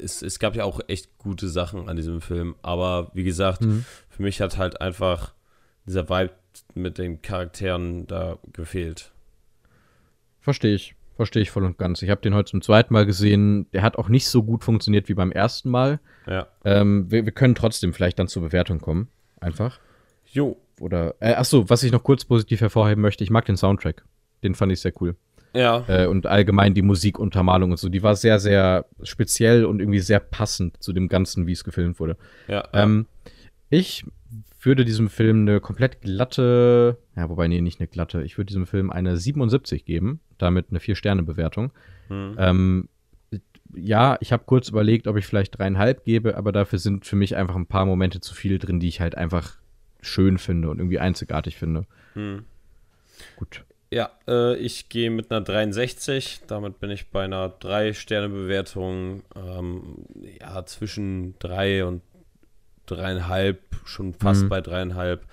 Speaker 1: es, es gab ja auch echt gute Sachen an diesem Film. Aber wie gesagt, mhm. für mich hat halt einfach dieser Vibe mit den Charakteren da gefehlt.
Speaker 2: Verstehe ich. Verstehe ich voll und ganz. Ich habe den heute zum zweiten Mal gesehen. Der hat auch nicht so gut funktioniert wie beim ersten Mal.
Speaker 1: Ja.
Speaker 2: Ähm, wir, wir, können trotzdem vielleicht dann zur Bewertung kommen. Einfach.
Speaker 1: Jo.
Speaker 2: Oder, äh, achso, was ich noch kurz positiv hervorheben möchte, ich mag den Soundtrack. Den fand ich sehr cool.
Speaker 1: Ja.
Speaker 2: Äh, und allgemein die Musikuntermalung und so, die war sehr, sehr speziell und irgendwie sehr passend zu dem Ganzen, wie es gefilmt wurde.
Speaker 1: Ja.
Speaker 2: Ähm, ich würde diesem Film eine komplett glatte, ja, wobei, nee, nicht eine glatte, ich würde diesem Film eine 77 geben, damit eine Vier-Sterne-Bewertung. Hm. Ähm, ja, ich habe kurz überlegt, ob ich vielleicht dreieinhalb gebe, aber dafür sind für mich einfach ein paar Momente zu viel drin, die ich halt einfach schön finde und irgendwie einzigartig finde.
Speaker 1: Hm. Gut. Ja, äh, ich gehe mit einer 63. Damit bin ich bei einer 3-Sterne-Bewertung. Ähm, ja, zwischen 3 und dreieinhalb, schon fast mhm. bei dreieinhalb.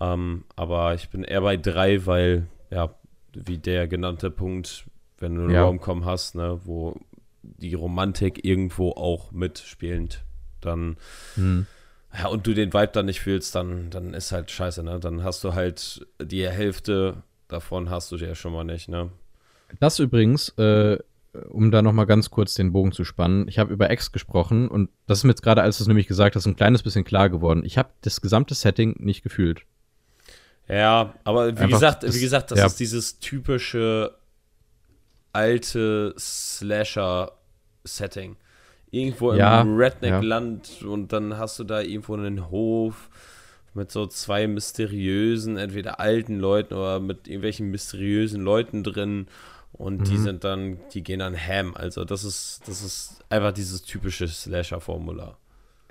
Speaker 1: Ähm, aber ich bin eher bei drei, weil, ja, wie der genannte Punkt, wenn du einen ja. Raumcom hast, ne, wo die Romantik irgendwo auch mitspielend, dann, mhm. ja, und du den Vibe dann nicht fühlst, dann, dann ist halt scheiße, ne? Dann hast du halt die Hälfte davon hast du ja schon mal nicht, ne?
Speaker 2: Das übrigens, äh, um da noch mal ganz kurz den Bogen zu spannen, ich habe über X gesprochen und das ist mir jetzt gerade, als du es nämlich gesagt hast, ein kleines bisschen klar geworden. Ich habe das gesamte Setting nicht gefühlt.
Speaker 1: Ja, aber wie Einfach gesagt, das, wie gesagt, das ja. ist dieses typische alte Slasher-Setting. Irgendwo ja, im Redneck-Land ja. und dann hast du da irgendwo einen Hof mit so zwei mysteriösen, entweder alten Leuten oder mit irgendwelchen mysteriösen Leuten drin und mhm. die sind dann, die gehen dann ham. Also das ist, das ist einfach dieses typische Slasher-Formular.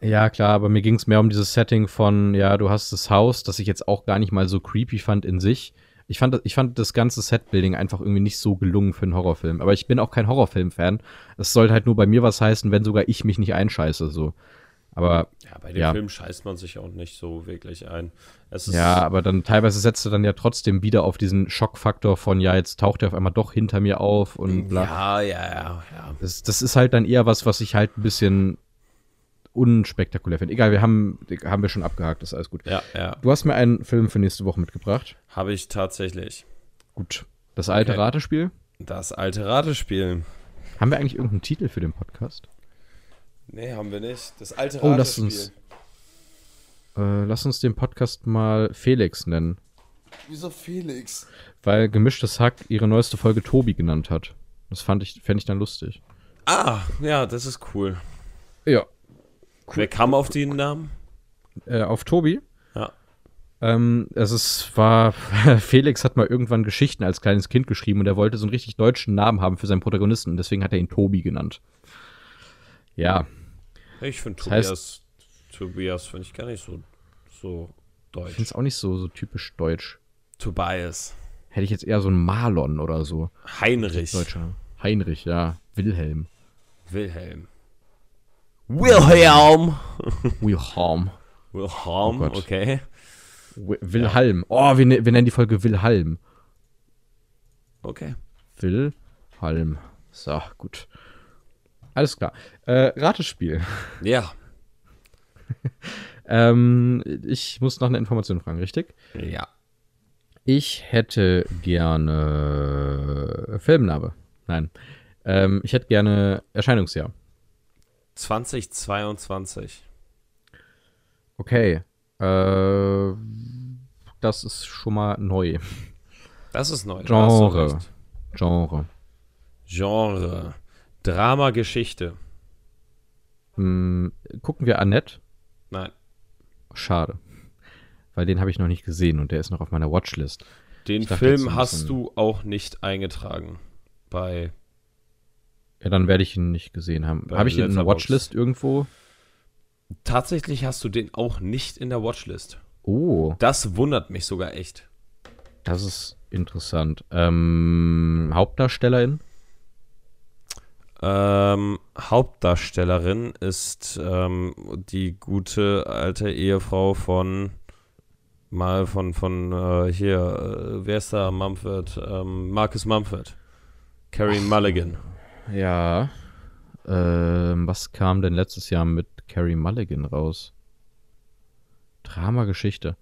Speaker 2: Ja, klar, aber mir ging es mehr um dieses Setting von, ja, du hast das Haus, das ich jetzt auch gar nicht mal so creepy fand in sich. Ich fand, ich fand das ganze Setbuilding einfach irgendwie nicht so gelungen für einen Horrorfilm. Aber ich bin auch kein Horrorfilm-Fan. Es sollte halt nur bei mir was heißen, wenn sogar ich mich nicht einscheiße. So. Aber.
Speaker 1: Ja, bei dem ja. Film scheißt man sich auch nicht so wirklich ein.
Speaker 2: ja, aber dann teilweise setzt du dann ja trotzdem wieder auf diesen Schockfaktor von, ja, jetzt taucht er auf einmal doch hinter mir auf und
Speaker 1: bla. Ja, ja, ja, ja.
Speaker 2: Das, das ist halt dann eher was, was ich halt ein bisschen unspektakulär finde. Egal, wir haben, haben wir schon abgehakt, ist alles gut.
Speaker 1: Ja, ja.
Speaker 2: Du hast mir einen Film für nächste Woche mitgebracht.
Speaker 1: Habe ich tatsächlich.
Speaker 2: Gut. Das alte okay. Ratespiel?
Speaker 1: Das alte Ratespiel.
Speaker 2: Haben wir eigentlich irgendeinen Titel für den Podcast?
Speaker 1: Nee, haben wir nicht. Das alte
Speaker 2: Oh, lass uns, äh, lass uns den Podcast mal Felix nennen.
Speaker 1: Wieso Felix?
Speaker 2: Weil gemischtes Hack ihre neueste Folge Tobi genannt hat. Das fand ich, fände ich dann lustig.
Speaker 1: Ah, ja, das ist cool.
Speaker 2: Ja.
Speaker 1: Cool. Wer kam auf den Namen?
Speaker 2: Äh, auf Tobi?
Speaker 1: Ja.
Speaker 2: Ähm, also es war, [LAUGHS] Felix hat mal irgendwann Geschichten als kleines Kind geschrieben und er wollte so einen richtig deutschen Namen haben für seinen Protagonisten und deswegen hat er ihn Tobi genannt. Ja,
Speaker 1: ich finde Tobias, heißt, Tobias finde ich gar nicht so, so deutsch. Ich
Speaker 2: finde es auch nicht so, so typisch deutsch.
Speaker 1: Tobias.
Speaker 2: Hätte ich jetzt eher so einen Marlon oder so.
Speaker 1: Heinrich.
Speaker 2: Deutscher. Heinrich, ja. Wilhelm.
Speaker 1: Wilhelm. Wilhelm.
Speaker 2: Wilhelm.
Speaker 1: Wilhelm, oh okay.
Speaker 2: Wilhelm. Oh, wir, ne-, wir nennen die Folge Wilhelm.
Speaker 1: Okay.
Speaker 2: Wilhelm. So, gut. Alles klar. Äh, Ratespiel.
Speaker 1: Ja. [LAUGHS]
Speaker 2: ähm, ich muss noch eine Information fragen, richtig?
Speaker 1: Ja.
Speaker 2: Ich hätte gerne Filmname. Nein. Ähm, ich hätte gerne Erscheinungsjahr.
Speaker 1: 2022.
Speaker 2: Okay. Äh, das ist schon mal neu.
Speaker 1: Das ist neu.
Speaker 2: Genre. Genre.
Speaker 1: Genre. Drama, Geschichte.
Speaker 2: Hm, gucken wir Annette?
Speaker 1: Nein.
Speaker 2: Schade. Weil den habe ich noch nicht gesehen und der ist noch auf meiner Watchlist.
Speaker 1: Den
Speaker 2: dachte
Speaker 1: Film hast du auch nicht eingetragen. Bei.
Speaker 2: Ja, dann werde ich ihn nicht gesehen haben. Habe ich ihn in der. Watchlist irgendwo?
Speaker 1: Tatsächlich hast du den auch nicht in der Watchlist.
Speaker 2: Oh,
Speaker 1: Das wundert mich sogar echt.
Speaker 2: das ist interessant. Ähm, Hauptdarstellerin?
Speaker 1: Ähm, Hauptdarstellerin ist ähm, die gute alte Ehefrau von mal von von äh, hier äh, wer ist da Mumford ähm, Marcus Mumford Carrie Mulligan
Speaker 2: Ja. Ähm, was kam denn letztes Jahr mit Carrie Mulligan raus? Drama-Geschichte.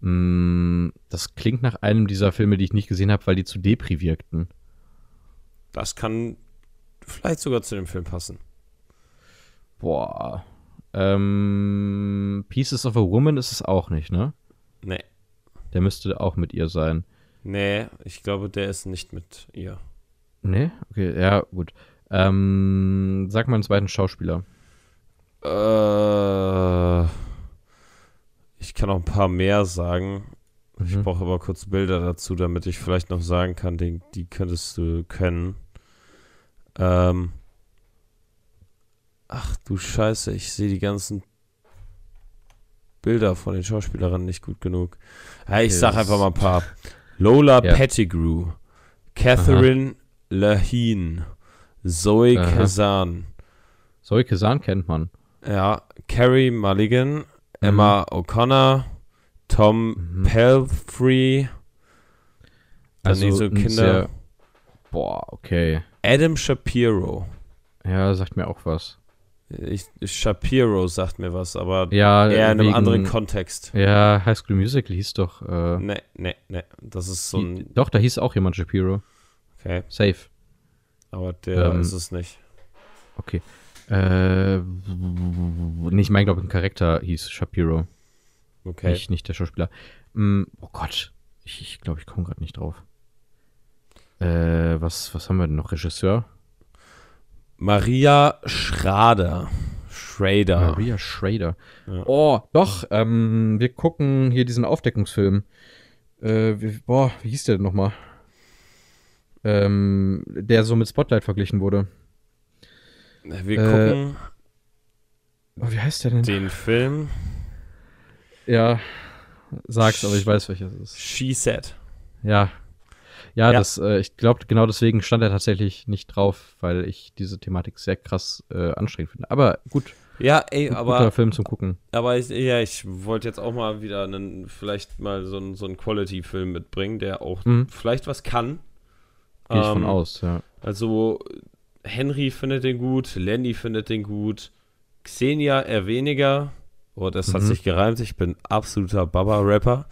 Speaker 2: Mm, das klingt nach einem dieser Filme, die ich nicht gesehen habe, weil die zu Depri wirkten.
Speaker 1: das kann vielleicht sogar zu dem Film passen
Speaker 2: Boah. Ähm, Pieces of a Woman ist es auch nicht, ne?
Speaker 1: nee
Speaker 2: Der müsste auch mit ihr sein.
Speaker 1: nee ich glaube der ist nicht mit ihr
Speaker 2: Ne? Okay, ja, gut. Ähm, sag mal einen zweiten Schauspieler.
Speaker 1: äh, ich kann noch ein paar mehr sagen Ich
Speaker 2: Mhm.
Speaker 1: brauche aber kurz Bilder dazu, damit ich vielleicht noch sagen kann, den, die könntest du können. Ähm. Ach du Scheiße, ich sehe die ganzen Bilder von den Schauspielerinnen nicht gut genug. Ja, ich sag einfach mal ein paar. Lola
Speaker 2: Ja.
Speaker 1: Pettigrew, Catherine Lahine, Zoe
Speaker 2: Aha.
Speaker 1: Kazan,
Speaker 2: Zoe Kazan kennt man.
Speaker 1: ja, Carrie Mulligan, Emma O'Connor, Tom
Speaker 2: Mhm.
Speaker 1: Pelfrey,
Speaker 2: Also
Speaker 1: so Kinder.
Speaker 2: sehr- Boah, okay.
Speaker 1: Adam Shapiro.
Speaker 2: Ja, sagt mir auch was.
Speaker 1: Ich, Shapiro sagt mir was, aber
Speaker 2: Ja,
Speaker 1: eher in einem
Speaker 2: wegen-
Speaker 1: anderen Kontext.
Speaker 2: Ja, High School Musical hieß doch. Äh,
Speaker 1: Ne, ne, ne. Das ist so ein.
Speaker 2: doch, da hieß auch jemand Shapiro.
Speaker 1: Okay,
Speaker 2: Safe.
Speaker 1: aber der
Speaker 2: Ähm,
Speaker 1: ist es nicht.
Speaker 2: Okay. Äh, nee, ich meine, glaube ein Charakter hieß Shapiro.
Speaker 1: Okay.
Speaker 2: Nicht, nicht der Schauspieler. Mm, oh Gott. Ich glaube, ich, glaub, ich komme gerade nicht drauf. Äh, was, was haben wir denn noch? Regisseur?
Speaker 1: Maria Schrader. Schrader.
Speaker 2: Maria Schrader.
Speaker 1: Ja.
Speaker 2: Oh, doch. Ähm, wir gucken hier diesen Aufdeckungsfilm. Äh, wie, boah, wie hieß der denn nochmal? Ähm, der so mit Spotlight verglichen wurde.
Speaker 1: Wir
Speaker 2: Äh,
Speaker 1: gucken
Speaker 2: Oh, wie heißt der denn?
Speaker 1: den Film
Speaker 2: Ja, sag's, aber ich weiß, welches es ist.
Speaker 1: She Said.
Speaker 2: Ja. Ja,
Speaker 1: Ja.
Speaker 2: das, äh, ich glaube, genau deswegen stand er tatsächlich nicht drauf, weil ich diese Thematik sehr krass äh, anstrengend finde. Aber gut,
Speaker 1: Ja, ey,
Speaker 2: guter
Speaker 1: aber,
Speaker 2: Film zum Gucken.
Speaker 1: aber ich, ja, ich wollte jetzt auch mal wieder einen, vielleicht mal so einen, so einen Quality-Film mitbringen, der auch
Speaker 2: Mhm.
Speaker 1: vielleicht was kann.
Speaker 2: Gehe ich von
Speaker 1: Ähm,
Speaker 2: aus, ja.
Speaker 1: Also, Henry findet den gut, Lenny findet den gut, Xenia eher weniger. Oh, das hat
Speaker 2: Mhm.
Speaker 1: sich gereimt. Ich bin absoluter Baba-Rapper.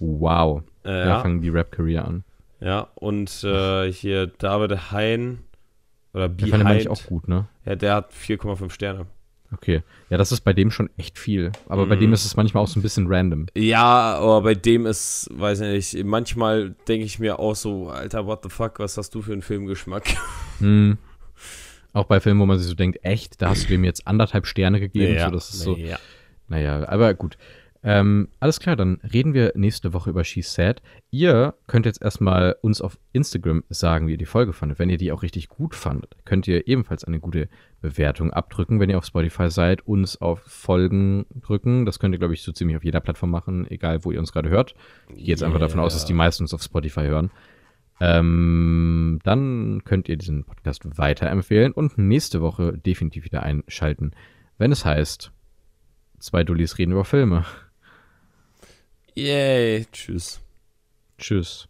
Speaker 2: Wow.
Speaker 1: Äh,
Speaker 2: Da
Speaker 1: ja,
Speaker 2: fangen die Rap-Career an.
Speaker 1: Ja, und äh, hier David Hein oder
Speaker 2: Der fand ich auch gut, ne?
Speaker 1: Ja, der hat 4,5 Sterne.
Speaker 2: Okay. Ja, das ist bei dem schon echt viel. Aber bei
Speaker 1: Mhm.
Speaker 2: dem ist es manchmal auch so ein bisschen random.
Speaker 1: Ja, aber bei dem ist, weiß ich nicht, manchmal denke ich mir auch so, Alter, what the fuck, was hast du für einen Filmgeschmack? [LAUGHS]
Speaker 2: Hm. Auch bei Filmen, wo man sich so denkt, echt, da hast du dem jetzt anderthalb Sterne gegeben.
Speaker 1: Ja,
Speaker 2: so, das ist so,
Speaker 1: ja.
Speaker 2: Naja, aber gut. Ähm, alles klar, dann reden wir nächste Woche über She Said. Ihr könnt jetzt erstmal uns auf Instagram sagen, wie ihr die Folge fandet. Wenn ihr die auch richtig gut fandet, könnt ihr ebenfalls eine gute Bewertung abdrücken. Wenn ihr auf Spotify seid, uns auf Folgen drücken. Das könnt ihr, glaube ich, so ziemlich auf jeder Plattform machen, egal wo ihr uns gerade hört. Ich gehe jetzt einfach davon aus, dass die meisten uns auf Spotify hören. Ähm, dann könnt ihr diesen Podcast weiterempfehlen und nächste Woche definitiv wieder einschalten, wenn es heißt, zwei Dullis reden über Filme.
Speaker 1: Yay, tschüss.
Speaker 2: Tschüss.